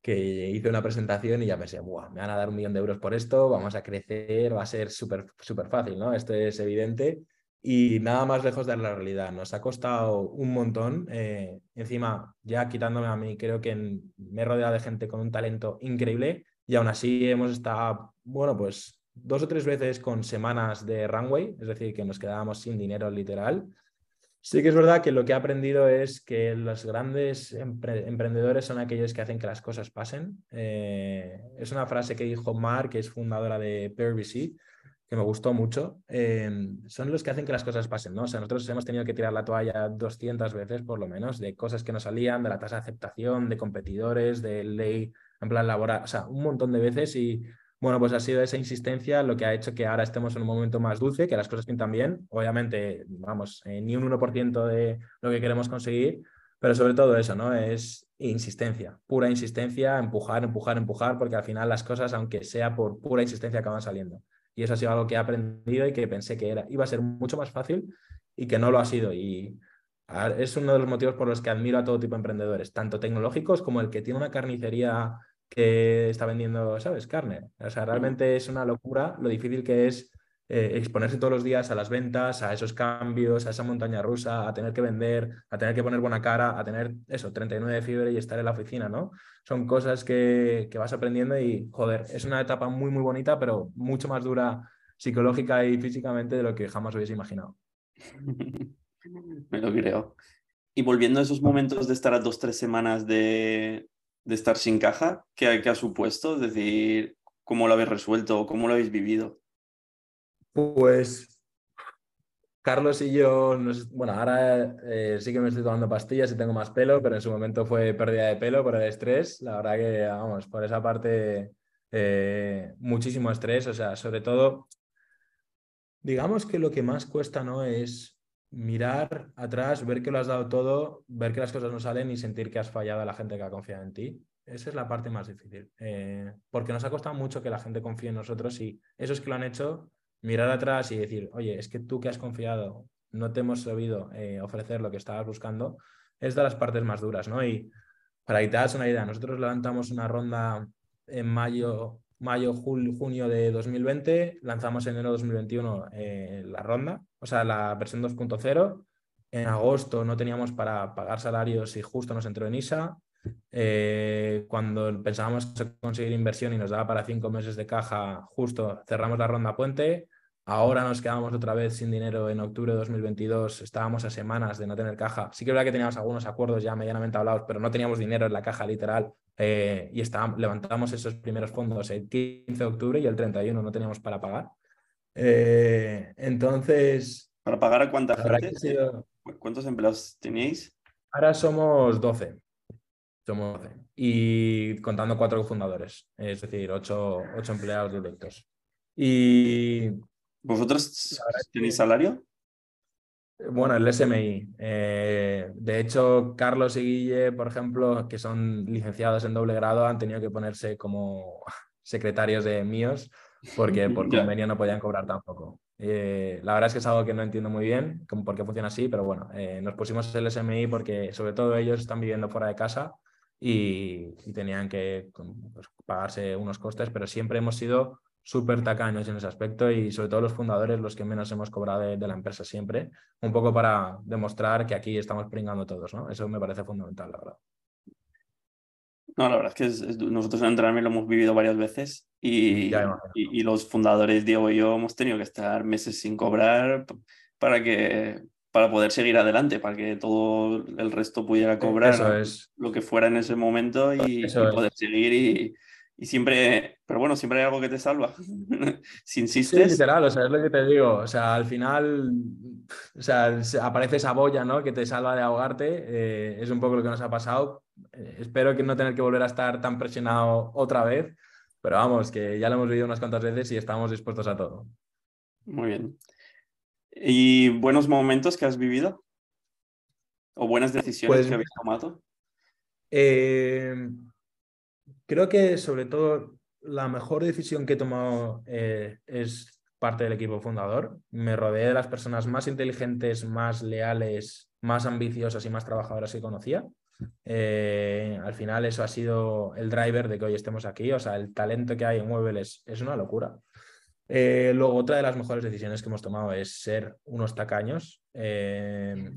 que hice una presentación y ya pensé, Buah, me van a dar un millón de euros por esto, vamos a crecer, va a ser súper súper fácil, ¿no? Esto es evidente. Y nada más lejos de la realidad. Nos ha costado un montón. Eh, encima, ya quitándome a mí, creo que me he rodeado de gente con un talento increíble y aún así hemos estado, bueno, pues dos o tres veces con semanas de runway, es decir, que nos quedábamos sin dinero literal. Sí que es verdad que lo que he aprendido es que los grandes emprendedores son aquellos que hacen que las cosas pasen. Eh, es una frase que dijo Mar, que es fundadora de PRBC, que me gustó mucho. Eh, son los que hacen que las cosas pasen, ¿no? O sea, nosotros hemos tenido que tirar la toalla 200 veces, por lo menos, de cosas que no salían, de la tasa de aceptación, de competidores, de ley en plan laboral, o sea, un montón de veces y bueno, pues ha sido esa insistencia lo que ha hecho que ahora estemos en un momento más dulce, que las cosas pintan bien. Obviamente, vamos, eh, ni un 1% de lo que queremos conseguir, pero sobre todo eso, ¿no? Es insistencia, pura insistencia, empujar, empujar, empujar, porque al final las cosas, aunque sea por pura insistencia, acaban saliendo. Y eso ha sido algo que he aprendido y que pensé que era, iba a ser mucho más fácil y que no lo ha sido. Y es uno de los motivos por los que admiro a todo tipo de emprendedores, tanto tecnológicos como el que tiene una carnicería que está vendiendo, ¿sabes? Carne. O sea, realmente es una locura lo difícil que es eh, exponerse todos los días a las ventas, a esos cambios, a esa montaña rusa, a tener que vender, a tener que poner buena cara, a tener eso, 39 de fiebre y estar en la oficina, ¿no? Son cosas que, que vas aprendiendo y, joder, es una etapa muy, muy bonita, pero mucho más dura psicológica y físicamente de lo que jamás hubiese imaginado. Me lo creo. Y volviendo a esos momentos de estar a dos, tres semanas de, de estar sin caja? ¿Qué, ha supuesto? Es decir, ¿cómo lo habéis resuelto cómo lo habéis vivido? Pues Carlos y yo, bueno, ahora eh, sí que me estoy tomando pastillas y tengo más pelo, pero en su momento fue pérdida de pelo por el estrés. La verdad que, vamos, por esa parte, eh, muchísimo estrés. O sea, sobre todo, digamos que lo que más cuesta, ¿no? Es mirar atrás, ver que lo has dado todo, ver que las cosas no salen y sentir que has fallado a la gente que ha confiado en ti. Esa es la parte más difícil, eh, porque nos ha costado mucho que la gente confíe en nosotros y esos que lo han hecho mirar atrás y decir, oye, es que tú que has confiado, no te hemos sabido eh, ofrecer lo que estabas buscando, es de las partes más duras, ¿no? Y para que te hagas una idea, nosotros levantamos una ronda en mayo, mayo junio de 2020, lanzamos en enero de 2021 eh, la ronda, o sea, la versión 2.0. En agosto no teníamos para pagar salarios y justo nos entró en ISA. Eh, cuando pensábamos conseguir inversión y nos daba para cinco meses de caja, justo cerramos la ronda puente. Ahora nos quedamos otra vez sin dinero en octubre de 2022. Estábamos a semanas de no tener caja. Sí que es verdad que teníamos algunos acuerdos ya medianamente hablados, pero no teníamos dinero en la caja literal. Eh, y estábamos, levantamos esos primeros fondos el 15 de octubre y el 31 no teníamos para pagar. Eh, entonces... ¿Para pagar a cuánta gente? ¿Cuántos empleados tenéis? Ahora somos 12. Somos 12. Y contando cuatro fundadores, es decir, ocho, ocho empleados directos. Y ¿Vosotros tenéis salario? Bueno, el SMI. Eh, de hecho, Carlos y Guille, por ejemplo, que son licenciados en doble grado, han tenido que ponerse como secretarios de míos porque por convenio no podían cobrar tampoco. Eh, la verdad es que es algo que no entiendo muy bien por qué funciona así, pero bueno, eh, nos pusimos el SMI porque sobre todo ellos están viviendo fuera de casa y, tenían que pues, pagarse unos costes, pero siempre hemos sido súper tacaños en ese aspecto y sobre todo los fundadores los que menos hemos cobrado de, la empresa siempre, un poco para demostrar que aquí estamos pringando todos, ¿no? Eso me parece fundamental, la verdad. No, la verdad es que nosotros en Entrarme lo hemos vivido varias veces y, y, los fundadores, Diego y yo, hemos tenido que estar meses sin cobrar para que para poder seguir adelante, para que todo el resto pudiera cobrar lo que fuera en ese momento y, poder seguir y, y siempre, pero bueno, siempre hay algo que te salva. si insistes. Sí, literal, o sea, es lo que te digo. O sea, al final, o sea, aparece esa boya, ¿no? Que te salva de ahogarte. Eh, es un poco lo que nos ha pasado. Eh, espero que no tener que volver a estar tan presionado otra vez. Pero vamos, que ya lo hemos vivido unas cuantas veces y estamos dispuestos a todo. Muy bien. ¿Y buenos momentos que has vivido? ¿O buenas decisiones pues que habéis tomado? Eh, Creo que sobre todo la mejor decisión que he tomado eh, es parte del equipo fundador. Me rodeé de las personas más inteligentes, más leales, más ambiciosas y más trabajadoras que conocía. Eh, al final eso ha sido el driver de que hoy estemos aquí. O sea, el talento que hay en Webel es, una locura. Eh, luego, otra de las mejores decisiones que hemos tomado es ser unos tacaños. que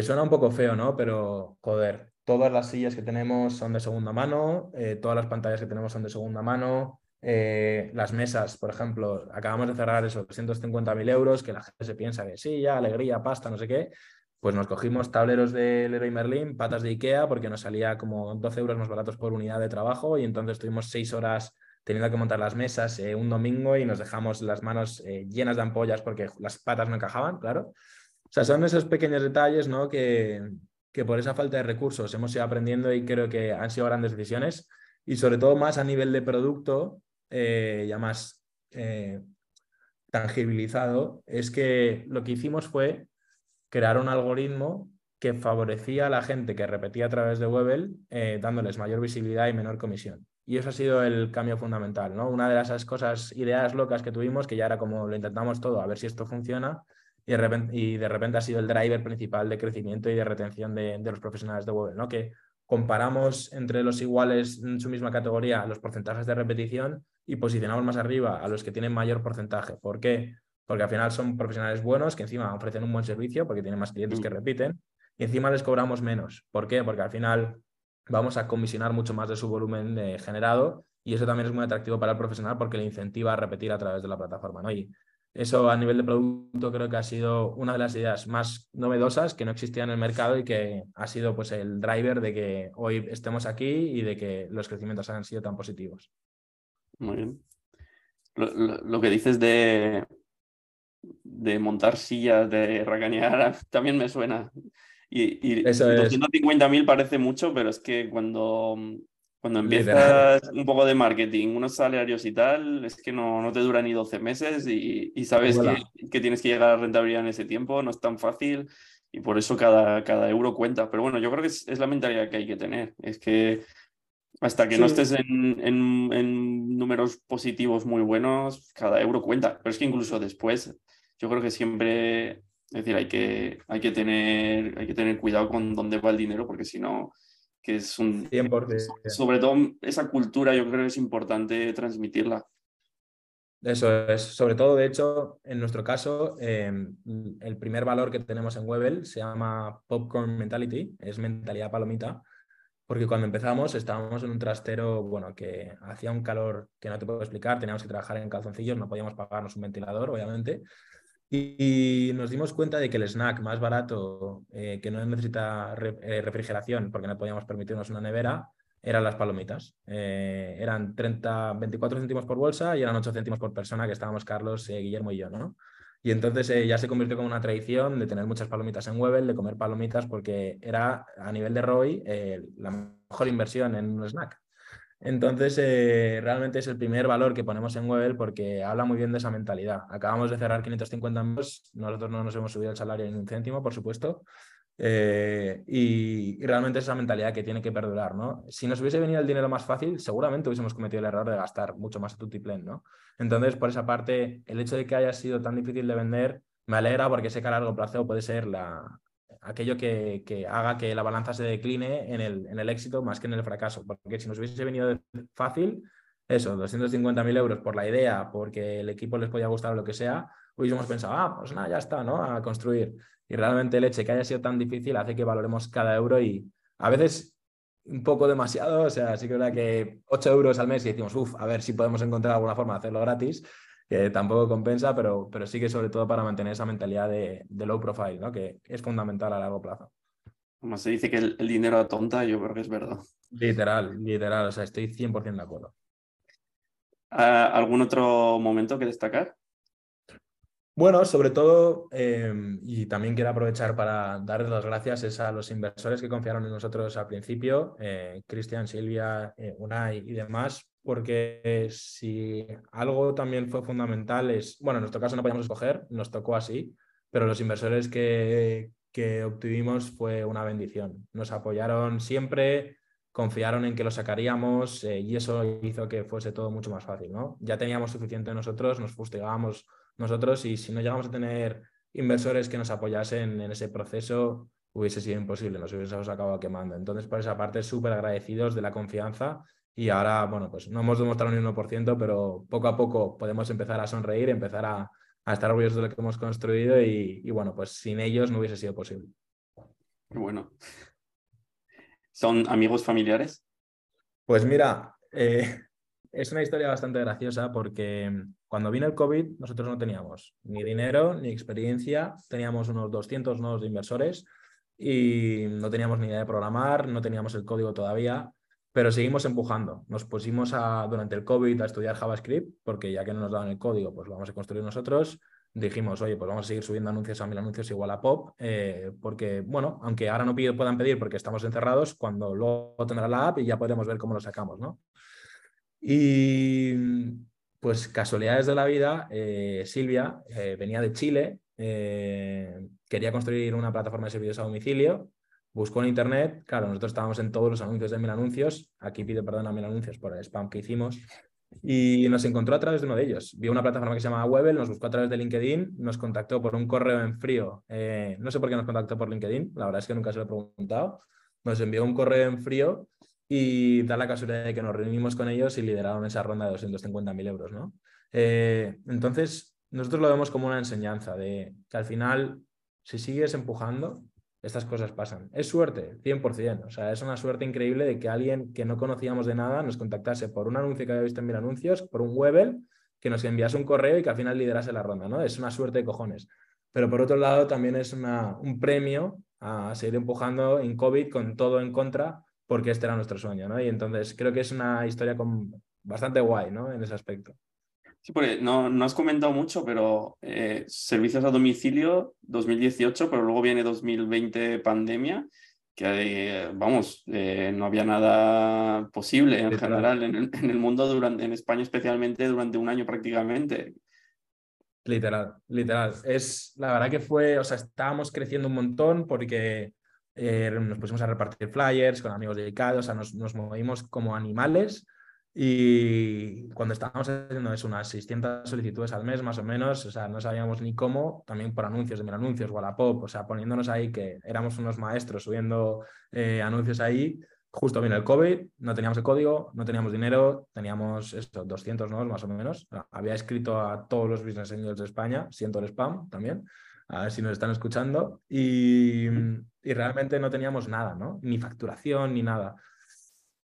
suena un poco feo, ¿no? Pero, joder, Todas las sillas que tenemos son de segunda mano, eh, todas las pantallas que tenemos son de segunda mano, eh, las mesas, por ejemplo, acabamos de cerrar esos 250.000 euros, que la gente se piensa que sí, ya, alegría, pasta, no sé qué. Pues nos cogimos tableros de Leroy Merlin, patas de Ikea, porque nos salía como 12 euros más baratos por unidad de trabajo y entonces tuvimos seis horas teniendo que montar las mesas eh, un domingo y nos dejamos las manos llenas de ampollas porque las patas no encajaban, claro. O sea, son esos pequeños detalles ¿no? que, que por esa falta de recursos hemos ido aprendiendo y creo que han sido grandes decisiones y sobre todo más a nivel de producto, eh, ya más eh, tangibilizado, es que lo que hicimos fue crear un algoritmo que favorecía a la gente que repetía a través de Webel, eh, dándoles mayor visibilidad y menor comisión. Y eso ha sido el cambio fundamental, ¿no? Una de esas cosas, ideas locas que tuvimos, que ya era como lo intentamos todo, a ver si esto funciona, y de, repente, y de repente ha sido el driver principal de crecimiento y de retención de, los profesionales de web, ¿no? que comparamos entre los iguales en su misma categoría los porcentajes de repetición y posicionamos más arriba a los que tienen mayor porcentaje. ¿Por qué? Porque al final son profesionales buenos que encima ofrecen un buen servicio porque tienen más clientes que mm. repiten y encima les cobramos menos. ¿Por qué? Porque al final vamos a comisionar mucho más de su volumen de generado y eso también es muy atractivo para el profesional porque le incentiva a repetir a través de la plataforma. ¿no? Y eso a nivel de producto creo que ha sido una de las ideas más novedosas que no existían en el mercado y que ha sido pues el driver de que hoy estemos aquí y de que los crecimientos han sido tan positivos. Muy bien. Lo, que dices de, de montar sillas, de racanear, también me suena. Y, y Eso es. 250.000 parece mucho, pero es que cuando, cuando empiezas un poco de marketing, unos salarios y tal, es que no, no te dura ni 12 meses y, y sabes que, que tienes que llegar a rentabilidad en ese tiempo, no es tan fácil y por eso cada, cada euro cuenta. Pero bueno, yo creo que es, es la mentalidad que hay que tener. Es que hasta que no Sí. estés en, en- en números positivos muy buenos, cada euro cuenta. Pero es que incluso después, yo creo que siempre, es decir, hay que, hay que tener, hay que tener cuidado con dónde va el dinero, porque si no, que es un... 100%. Sobre todo esa cultura, yo creo que es importante transmitirla. Eso es, sobre todo, de hecho, en nuestro caso, eh, el primer valor que tenemos en Webel se llama Popcorn Mentality, es mentalidad palomita, porque cuando empezamos estábamos en un trastero, bueno, que hacía un calor que no te puedo explicar, teníamos que trabajar en calzoncillos, no podíamos pagarnos un ventilador, obviamente, y, nos dimos cuenta de que el snack más barato, eh, que no necesita eh, refrigeración, porque no podíamos permitirnos una nevera, eran las palomitas. Eh, eran 30, 24 céntimos por bolsa y eran 8 céntimos por persona, que estábamos Carlos, Guillermo y yo, ¿no? Y entonces ya se convirtió como una tradición de tener muchas palomitas en Webel, de comer palomitas, porque era a nivel de ROI eh, la mejor inversión en un snack. Entonces, eh, realmente es el primer valor que ponemos en Webel porque habla muy bien de esa mentalidad. Acabamos de cerrar 550 euros, nosotros no nos hemos subido el salario ni un céntimo, por supuesto, eh, y, realmente es esa mentalidad que tiene que perdurar, ¿no? Si nos hubiese venido el dinero más fácil, seguramente hubiésemos cometido el error de gastar mucho más a tutiplén, ¿no? Entonces, por esa parte, el hecho de que haya sido tan difícil de vender me alegra porque sé que a largo plazo puede ser la, aquello que, que haga que la balanza se decline en el, en el éxito más que en el fracaso. Porque si nos hubiese venido fácil, eso, 250.000 euros por la idea, porque el equipo les podía gustar o lo que sea, hubiésemos pensado, ah, pues nada, ya está, ¿no? A construir. Y realmente el hecho que haya sido tan difícil hace que valoremos cada euro y a veces un poco demasiado, o sea, sí que es verdad que 8 euros al mes y decimos, uff, a ver si podemos encontrar alguna forma de hacerlo gratis, que tampoco compensa, pero, pero sí que sobre todo para mantener esa mentalidad de, de low profile, ¿no? que es fundamental a largo plazo. Como se dice que el, el dinero atonta, yo creo que es verdad. Literal, literal, o sea, estoy 100% de acuerdo. Ah, ¿Algún otro momento que destacar? Bueno, sobre todo, eh, y también quiero aprovechar para darles las gracias es a los inversores que confiaron en nosotros al principio, eh, Cristian, Silvia, eh, Unai y demás, porque si algo también fue fundamental es, bueno, en nuestro caso no podíamos escoger, nos tocó así, pero los inversores que, que obtuvimos fue una bendición. Nos apoyaron siempre, confiaron en que lo sacaríamos eh, y eso hizo que fuese todo mucho más fácil, ¿no? Ya teníamos suficiente nosotros, nos fustigábamos nosotros y si no llegamos a tener inversores que nos apoyasen en ese proceso, hubiese sido imposible, nos hubiésemos acabado quemando. Entonces, por esa parte, súper agradecidos de la confianza y ahora, bueno, pues no hemos demostrado ni un 1%, pero poco a poco podemos empezar a sonreír, empezar a, a estar orgullosos de lo que hemos construido y, y, bueno, pues sin ellos no hubiese sido posible. Bueno. ¿Son amigos familiares? Pues mira, eh, es una historia bastante graciosa porque cuando vino el COVID nosotros no teníamos ni dinero ni experiencia, teníamos unos 200 nodos de inversores y no teníamos ni idea de programar, no teníamos el código todavía, pero seguimos empujando. Nos pusimos a, durante el COVID a estudiar JavaScript porque ya que no nos daban el código, pues lo vamos a construir nosotros. Dijimos, oye, pues vamos a seguir subiendo anuncios a mil anuncios igual a pop, eh, porque, bueno, aunque ahora no puedan pedir porque estamos encerrados, cuando luego tendrá la app y ya podremos ver cómo lo sacamos, ¿no? Y pues casualidades de la vida, eh, Silvia eh, venía de Chile, quería construir una plataforma de servicios a domicilio, buscó en internet, claro, nosotros estábamos en todos los anuncios de Mil Anuncios, aquí pido perdón a Mil Anuncios por el spam que hicimos, y nos encontró a través de uno de ellos. Vio una plataforma que se llama Webel, nos buscó a través de LinkedIn, nos contactó por un correo en frío, eh, no sé por qué nos contactó por LinkedIn, la verdad es que nunca se lo he preguntado, nos envió un correo en frío y da la casualidad de que nos reunimos con ellos y lideraron esa ronda de 250.000 euros, ¿no? Eh, entonces, nosotros lo vemos como una enseñanza de que al final, si sigues empujando, estas cosas pasan. Es suerte, 100%. O sea, es una suerte increíble de que alguien que no conocíamos de nada nos contactase por un anuncio que había visto en Mil Anuncios, por un Webel, que nos enviase un correo y que al final liderase la ronda, ¿no? Es una suerte de cojones. Pero por otro lado, también es una, un premio a seguir empujando en COVID con todo en contra porque este era nuestro sueño, ¿no? Y entonces creo que es una historia con bastante guay, ¿no? En ese aspecto. Sí, porque no, no has comentado mucho, pero eh, servicios a domicilio 2018, pero luego viene 2020 pandemia, que eh, vamos, eh, no había nada posible en general en el, en el, mundo, durante, en España especialmente, durante un año prácticamente. Literal, literal. Es la verdad que fue, o sea, estábamos creciendo un montón porque nos pusimos a repartir flyers con amigos dedicados, o sea, nos, nos movimos como animales y cuando estábamos haciendo eso, unas 600 solicitudes al mes más o menos, o sea, no sabíamos ni cómo, también por anuncios de mil anuncios, Wallapop, o sea, poniéndonos ahí que éramos unos maestros subiendo eh, anuncios ahí. Justo viene el COVID, no teníamos el código, no teníamos dinero, teníamos esto, 200 nuevos más o menos. Había escrito a todos los business angels de España, siento el spam también, a ver si nos están escuchando, y, y realmente no teníamos nada, ¿no? Ni facturación ni nada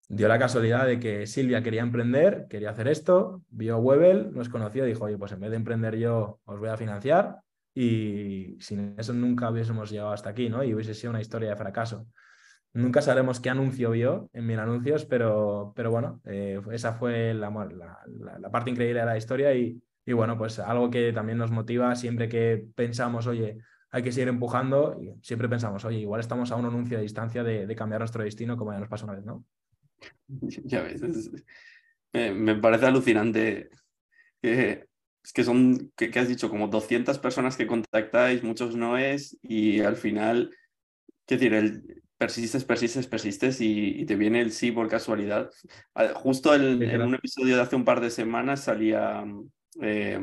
dio la casualidad de que Silvia quería emprender, quería hacer esto, vio Webel, nos conoció dijo, oye, pues en vez de emprender yo, os voy a financiar y sin eso nunca hubiésemos llegado hasta aquí, ¿no? Y hubiese sido una historia de fracaso. Nunca sabremos qué anuncio vio en mil anuncios, pero, pero bueno, eh, esa fue la, parte increíble de la historia y, y bueno, pues algo que también nos motiva siempre que pensamos, oye, hay que seguir empujando, y siempre pensamos, oye, igual estamos a un anuncio de distancia de cambiar nuestro destino como ya nos pasó una vez, ¿no? Ya ves, me, parece alucinante que, es que son, que, has dicho, como 200 personas que contactáis, muchos no es, y al final, qué decir, el, persistes, persistes, persistes y, te viene el sí por casualidad. Ah, justo en un episodio de hace un par de semanas salía, eh,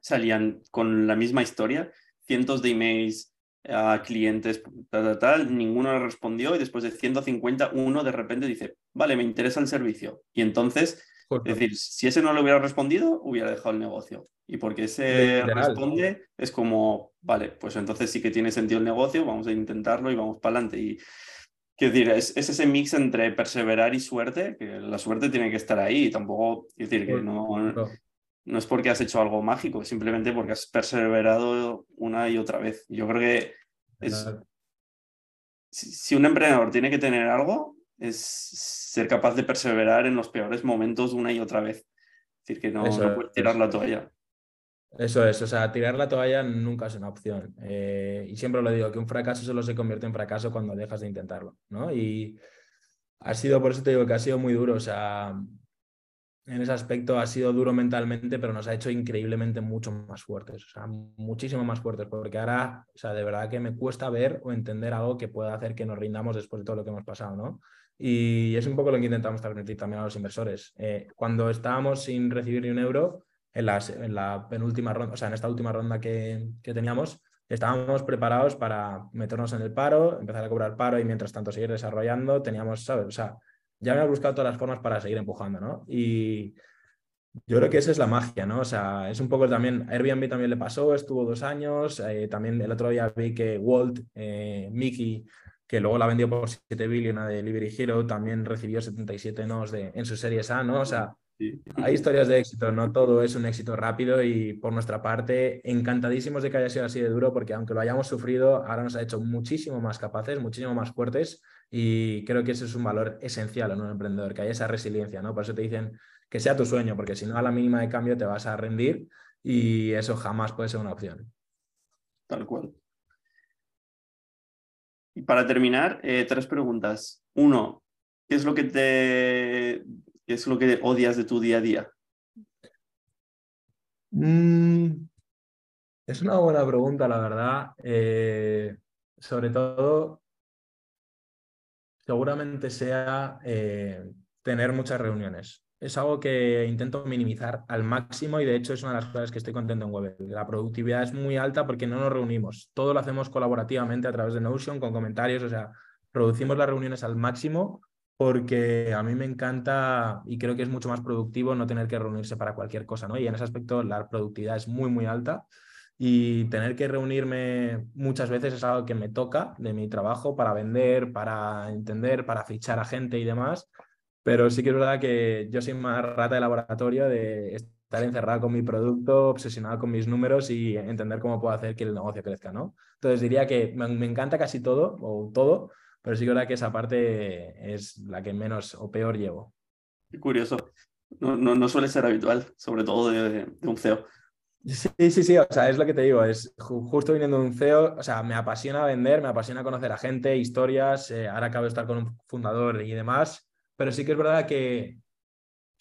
salían con la misma historia, cientos de emails, a clientes, tal, tal, tal, ninguno respondió y después de 150 uno de repente dice, vale, me interesa el servicio. Y entonces, es decir, si ese no le hubiera respondido, hubiera dejado el negocio. Y porque ese responde, es como, vale, pues entonces sí que tiene sentido el negocio, vamos a intentarlo y vamos para adelante. Y quiero decir, es, ese mix entre perseverar y suerte, que la suerte tiene que estar ahí. tampoco, quiero decir, que no, no es porque has hecho algo mágico, simplemente porque has perseverado una y otra vez. Yo creo que es, si un emprendedor tiene que tener algo, es ser capaz de perseverar en los peores momentos una y otra vez. Es decir, que no, puedes tirar la toalla. Eso es, o sea, tirar la toalla nunca es una opción. Eh, y siempre lo digo, que un fracaso solo se convierte en fracaso cuando dejas de intentarlo, ¿no? Y ha sido, por eso te digo que ha sido muy duro, o sea, en ese aspecto ha sido duro mentalmente, pero nos ha hecho increíblemente mucho más fuertes, o sea, muchísimo más fuertes, porque ahora, o sea, de verdad que me cuesta ver o entender algo que pueda hacer que nos rindamos después de todo lo que hemos pasado, ¿no? Y es un poco lo que intentamos transmitir también a los inversores. Eh, cuando estábamos sin recibir ni un euro, en, en, la penúltima ronda, o sea, en esta última ronda que, que teníamos, estábamos preparados para meternos en el paro, empezar a cobrar paro y mientras tanto seguir desarrollando, teníamos, ¿sabes? O sea, ya me ha buscado todas las formas para seguir empujando, ¿no? Y yo creo que esa es la magia, ¿no? O sea, es un poco también, Airbnb también le pasó, estuvo dos años, eh, también el otro día vi que Walt, eh, Mickey, que luego la vendió por 7 billion a Delivery Hero, también recibió 77 nos de, en su serie A, ¿no? O sea, hay historias de éxito, no todo es un éxito rápido y por nuestra parte encantadísimos de que haya sido así de duro porque aunque lo hayamos sufrido, ahora nos ha hecho muchísimo más capaces, muchísimo más fuertes y creo que ese es un valor esencial en un emprendedor, que haya esa resiliencia, ¿no? Por eso te dicen que sea tu sueño, porque si no a la mínima de cambio te vas a rendir y eso jamás puede ser una opción. Tal cual. Y para terminar, eh, tres preguntas. Uno, ¿qué es lo que te ¿Qué es lo que odias de tu día a día? Mm, es una buena pregunta, la verdad. Eh, sobre todo, seguramente sea eh, tener muchas reuniones. Es algo que intento minimizar al máximo y de hecho es una de las cosas que estoy contento en Web. La productividad es muy alta porque no nos reunimos. Todo lo hacemos colaborativamente a través de Notion, con comentarios, o sea, producimos las reuniones al máximo porque a mí me encanta y creo que es mucho más productivo no tener que reunirse para cualquier cosa, ¿no? Y en ese aspecto la productividad es muy, muy alta y tener que reunirme muchas veces es algo que me toca de mi trabajo para vender, para entender, para fichar a gente y demás, pero sí que es verdad que yo soy más rata de laboratorio de estar encerrado con mi producto, obsesionado con mis números y entender cómo puedo hacer que el negocio crezca, ¿no? Entonces diría que me, me encanta casi todo o todo, pero sí que verdad que esa parte es la que menos o peor llevo. Qué curioso. no, no, suele ser habitual, sobre todo de, un CEO. Sí, sí, sí, o sea, es lo que te digo, es justo viniendo de un CEO, o sea, me apasiona vender, me apasiona conocer a gente, historias, eh, ahora acabo de estar con un fundador y demás, pero sí que es verdad que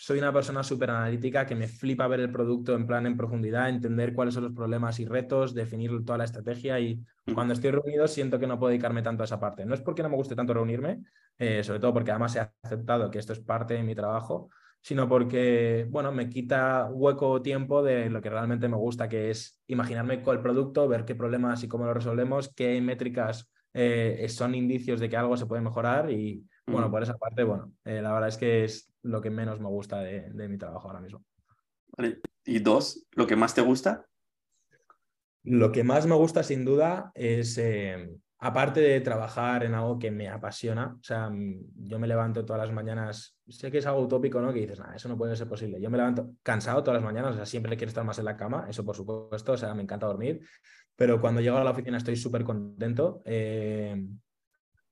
soy una persona súper analítica que me flipa ver el producto en plan en profundidad, entender cuáles son los problemas y retos, definir toda la estrategia y cuando estoy reunido siento que no puedo dedicarme tanto a esa parte. No es porque no me guste tanto reunirme, eh, sobre todo porque además he aceptado que esto es parte de mi trabajo, sino porque, bueno, me quita hueco o tiempo de lo que realmente me gusta, que es imaginarme con el producto, ver qué problemas y cómo lo resolvemos, qué métricas eh, son indicios de que algo se puede mejorar y, bueno, por esa parte, bueno, eh, la verdad es que es lo que menos me gusta de, mi trabajo ahora mismo. ¿Y dos, lo que más te gusta? Lo que más me gusta, sin duda, es, eh, aparte de trabajar en algo que me apasiona, o sea, yo me levanto todas las mañanas, sé que es algo utópico, ¿no? Que dices, nada, eso no puede ser posible. Yo me levanto cansado todas las mañanas, o sea, siempre quiero estar más en la cama, eso por supuesto, o sea, me encanta dormir, pero cuando llego a la oficina estoy súper contento. Eh,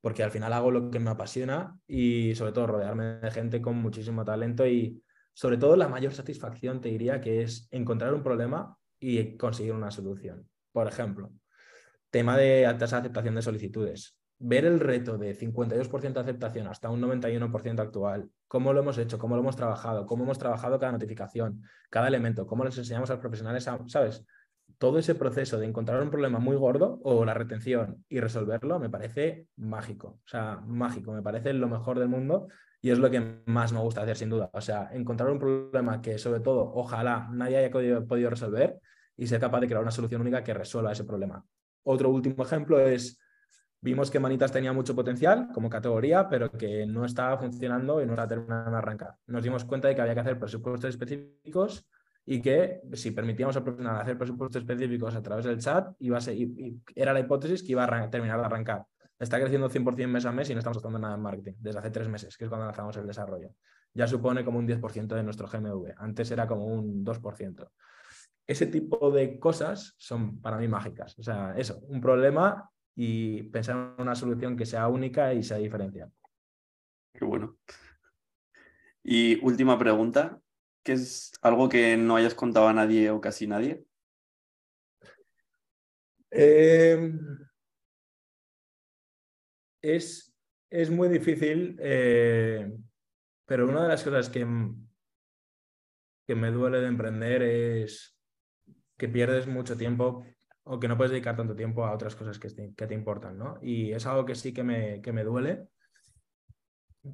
porque al final hago lo que me apasiona y sobre todo rodearme de gente con muchísimo talento y sobre todo la mayor satisfacción te diría que es encontrar un problema y conseguir una solución. Por ejemplo, tema de altas aceptación de solicitudes. Ver el reto de 52% de aceptación hasta un 91% actual, cómo lo hemos hecho, cómo lo hemos trabajado, cómo hemos trabajado cada notificación, cada elemento, cómo les enseñamos a los profesionales, ¿sabes? Todo ese proceso de encontrar un problema muy gordo o la retención y resolverlo me parece mágico, o sea, mágico, me parece lo mejor del mundo y es lo que más me gusta hacer sin duda, o sea, encontrar un problema que sobre todo ojalá nadie haya podido, resolver y ser capaz de crear una solución única que resuelva ese problema. Otro último ejemplo es, vimos que Manitas tenía mucho potencial como categoría, pero que no estaba funcionando y no estaba terminando de arrancar. Nos dimos cuenta de que había que hacer presupuestos específicos y que si permitíamos al profesional hacer presupuestos específicos a través del chat, y, era la hipótesis que iba a terminar de arrancar. Está creciendo 100% mes a mes y no estamos gastando nada en marketing desde hace tres meses, que es cuando lanzamos el desarrollo. Ya supone como un 10% de nuestro GMV. Antes era como un 2%. Ese tipo de cosas son para mí mágicas. O sea, eso, un problema y pensar en una solución que sea única y sea diferencial. Qué bueno. Y última pregunta, ¿Qué es algo que no hayas contado a nadie o casi nadie? Em, es, es, muy difícil, eh, pero una de las cosas que, que me duele de emprender es que pierdes mucho tiempo o que no puedes dedicar tanto tiempo a otras cosas que te, que te importan, ¿no? Y es algo que sí que me, que me duele.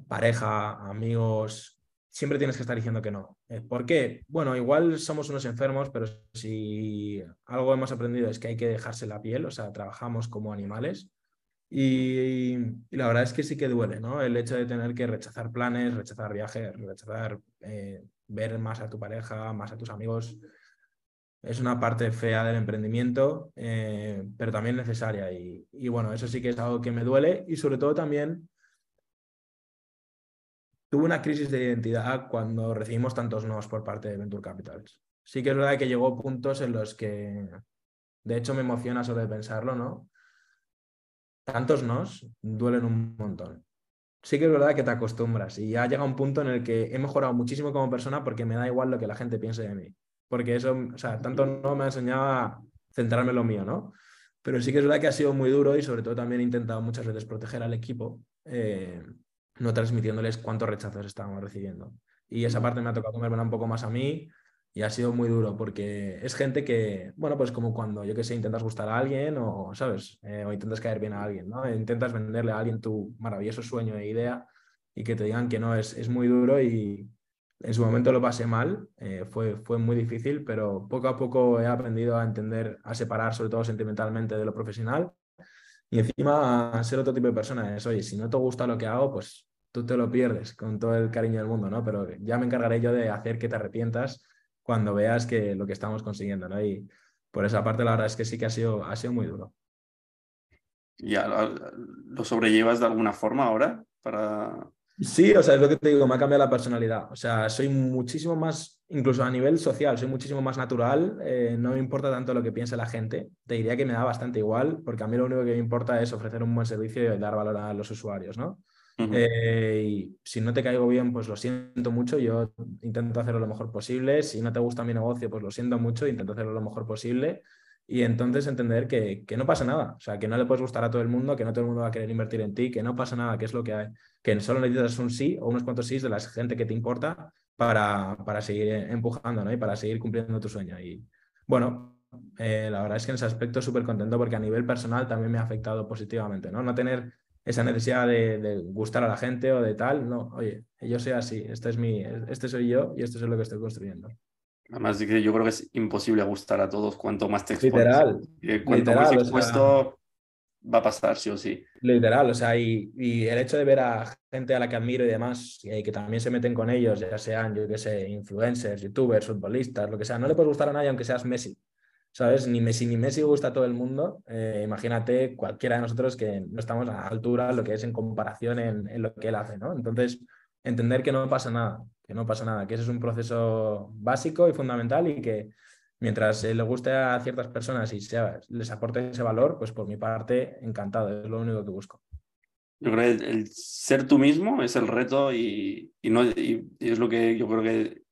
Pareja, amigos, siempre tienes que estar diciendo que no. Eh, ¿Por qué? Bueno, igual somos unos enfermos, pero si algo hemos aprendido es que hay que dejarse la piel, o sea, trabajamos como animales. Y, la verdad es que sí que duele, ¿no? El hecho de tener que rechazar planes, rechazar viajes, rechazar eh, ver más a tu pareja, más a tus amigos. Es una parte fea del emprendimiento, eh, pero también necesaria. Y, y bueno, eso sí que es algo que me duele y sobre todo también tuve una crisis de identidad cuando recibimos tantos nos por parte de Venture Capitals. Sí que es verdad que llegó puntos en los que, de hecho, me emociona solo de pensarlo, ¿no? Tantos nos duelen un montón. Sí que es verdad que te acostumbras y ha llegado un punto en el que he mejorado muchísimo como persona porque me da igual lo que la gente piense de mí. Porque eso, o sea, tanto no me ha enseñado a centrarme en lo mío, ¿no? Pero sí que es verdad que ha sido muy duro y sobre todo también he intentado muchas veces proteger al equipo. Eh, no transmitiéndoles cuántos rechazos estábamos recibiendo. Y esa parte me ha tocado comerme un poco más a mí y ha sido muy duro porque es gente que, bueno, pues como cuando, yo que sé, intentas gustar a alguien o, ¿sabes? Eh, o intentas caer bien a alguien, ¿no? Intentas venderle a alguien tu maravilloso sueño e idea y que te digan que no, es, es muy duro y en su momento lo pasé mal, eh, fue, fue muy difícil, pero poco a poco he aprendido a entender, a separar sobre todo sentimentalmente de lo profesional y encima ser otro tipo de persona es, oye, si no te gusta lo que hago, pues tú te lo pierdes con todo el cariño del mundo, ¿no? Pero ya me encargaré yo de hacer que te arrepientas cuando veas que lo que estamos consiguiendo, ¿no? Y por esa parte la verdad es que sí que ha sido, ha sido muy duro. ¿Ya lo sobrellevas de alguna forma ahora para, Sí, o sea, es lo que te digo, me ha cambiado la personalidad. O sea, soy muchísimo más, incluso a nivel social, soy muchísimo más natural. Eh, no me importa tanto lo que piense la gente. Te diría que me da bastante igual, porque a mí lo único que me importa es ofrecer un buen servicio y dar valor a los usuarios, ¿no? Eh, y si no te caigo bien, pues lo siento mucho, yo intento hacerlo lo mejor posible. Si no te gusta mi negocio, pues lo siento mucho, intento hacerlo lo mejor posible. Y entonces entender que, que, no pasa nada, o sea, que no le puedes gustar a todo el mundo, que no todo el mundo va a querer invertir en ti, que no pasa nada, que es lo que hay, que solo necesitas un sí o unos cuantos sí de la gente que te importa para, para seguir empujando ¿no? y para seguir cumpliendo tu sueño. Y bueno, eh, la verdad es que en ese aspecto súper contento porque a nivel personal también me ha afectado positivamente, ¿no? No tener esa necesidad de, gustar a la gente o de tal, no, oye, yo soy así, este, es mi, este soy yo y esto es lo que estoy construyendo. Además, yo creo que es imposible gustar a todos cuanto más te expones. Literal. cuanto literal, más expuesto o sea, va a pasar, sí o sí. Literal, o sea, y, y, el hecho de ver a gente a la que admiro y demás, y que también se meten con ellos, ya sean, yo qué sé, influencers, youtubers, futbolistas, lo que sea, no le puedes gustar a nadie aunque seas Messi. ¿Sabes? Ni Messi ni Messi gusta a todo el mundo. Eh, imagínate cualquiera de nosotros que no estamos a la altura, lo que es en comparación en, en lo que él hace, ¿no? Entonces, entender que no pasa nada, que no pasa nada, que ese es un proceso básico y fundamental y que mientras le guste a ciertas personas y sea, les aporte ese valor, pues por mi parte, encantado, es lo único que busco. Yo creo que el, ser tú mismo es el reto y, y no, y, es lo que yo creo que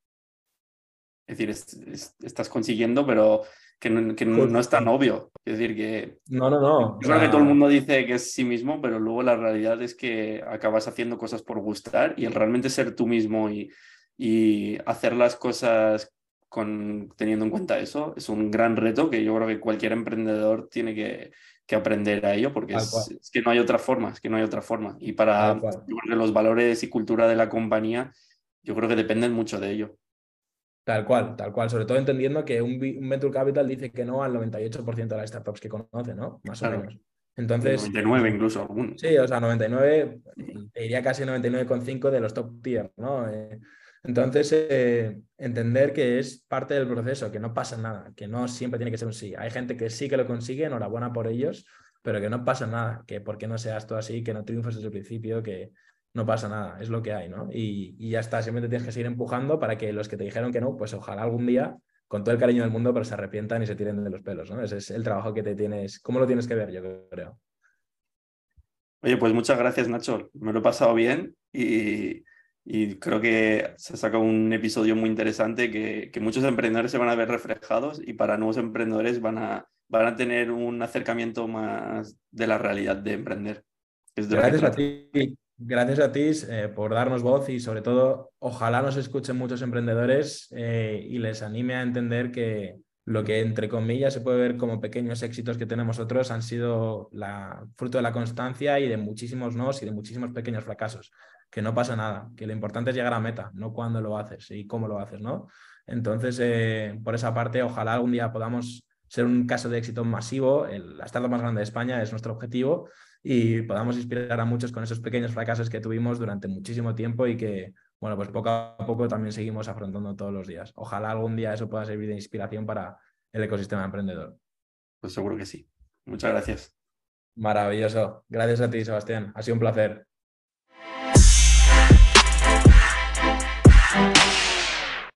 es decir, es, es, estás consiguiendo, pero que, no, que no, no, es tan obvio. Es decir, que. No, no, no. Yo creo que todo el mundo dice que es sí mismo, pero luego la realidad es que acabas haciendo cosas por gustar y el realmente ser tú mismo y, y hacer las cosas con, teniendo en cuenta eso es un gran reto que yo creo que cualquier emprendedor tiene que, que aprender a ello porque es, es, que no hay otra forma, es que no hay otra forma. Y para yo creo que los valores y cultura de la compañía, yo creo que dependen mucho de ello. Tal cual, tal cual. Sobre todo entendiendo que un, un, Venture Capital dice que no al 98% de las startups que conoce, ¿no? Más claro. o menos. Entonces. 99 incluso. Sí, o sea, 99, te diría casi 99,5 de los top tier, ¿no? Eh, entonces, eh, entender que es parte del proceso, que no pasa nada, que no siempre tiene que ser un sí. Hay gente que sí que lo consigue, enhorabuena por ellos, pero que no pasa nada, que por qué no seas tú así, que no triunfes desde el principio, que, no pasa nada, es lo que hay, ¿no? Y, y, ya está, simplemente tienes que seguir empujando para que los que te dijeron que no, pues ojalá algún día, con todo el cariño del mundo, pero se arrepientan y se tiren de los pelos, ¿no? Ese es el trabajo que te tienes, ¿cómo lo tienes que ver, yo creo? Oye, pues muchas gracias, Nacho. Me lo he pasado bien y, y creo que se ha sacado un episodio muy interesante que, que, muchos emprendedores se van a ver reflejados y para nuevos emprendedores van a, van a tener un acercamiento más de la realidad de emprender. Es de gracias a ti. Gracias a ti eh, por darnos voz y sobre todo ojalá nos escuchen muchos emprendedores eh, y les anime a entender que lo que entre comillas se puede ver como pequeños éxitos que tenemos otros han sido la, fruto de la constancia y de muchísimos nos y de muchísimos pequeños fracasos. Que no pasa nada, que lo importante es llegar a meta, no cuándo lo haces y cómo lo haces, ¿no? Entonces, eh, por esa parte, ojalá algún día podamos ser un caso de éxito masivo. El, la startup más grande de España es nuestro objetivo y podamos inspirar a muchos con esos pequeños fracasos que tuvimos durante muchísimo tiempo y que, bueno, pues poco a poco también seguimos afrontando todos los días. Ojalá algún día eso pueda servir de inspiración para el ecosistema emprendedor. Pues seguro que sí. Muchas gracias. Maravilloso. Gracias a ti, Sebastián. Ha sido un placer.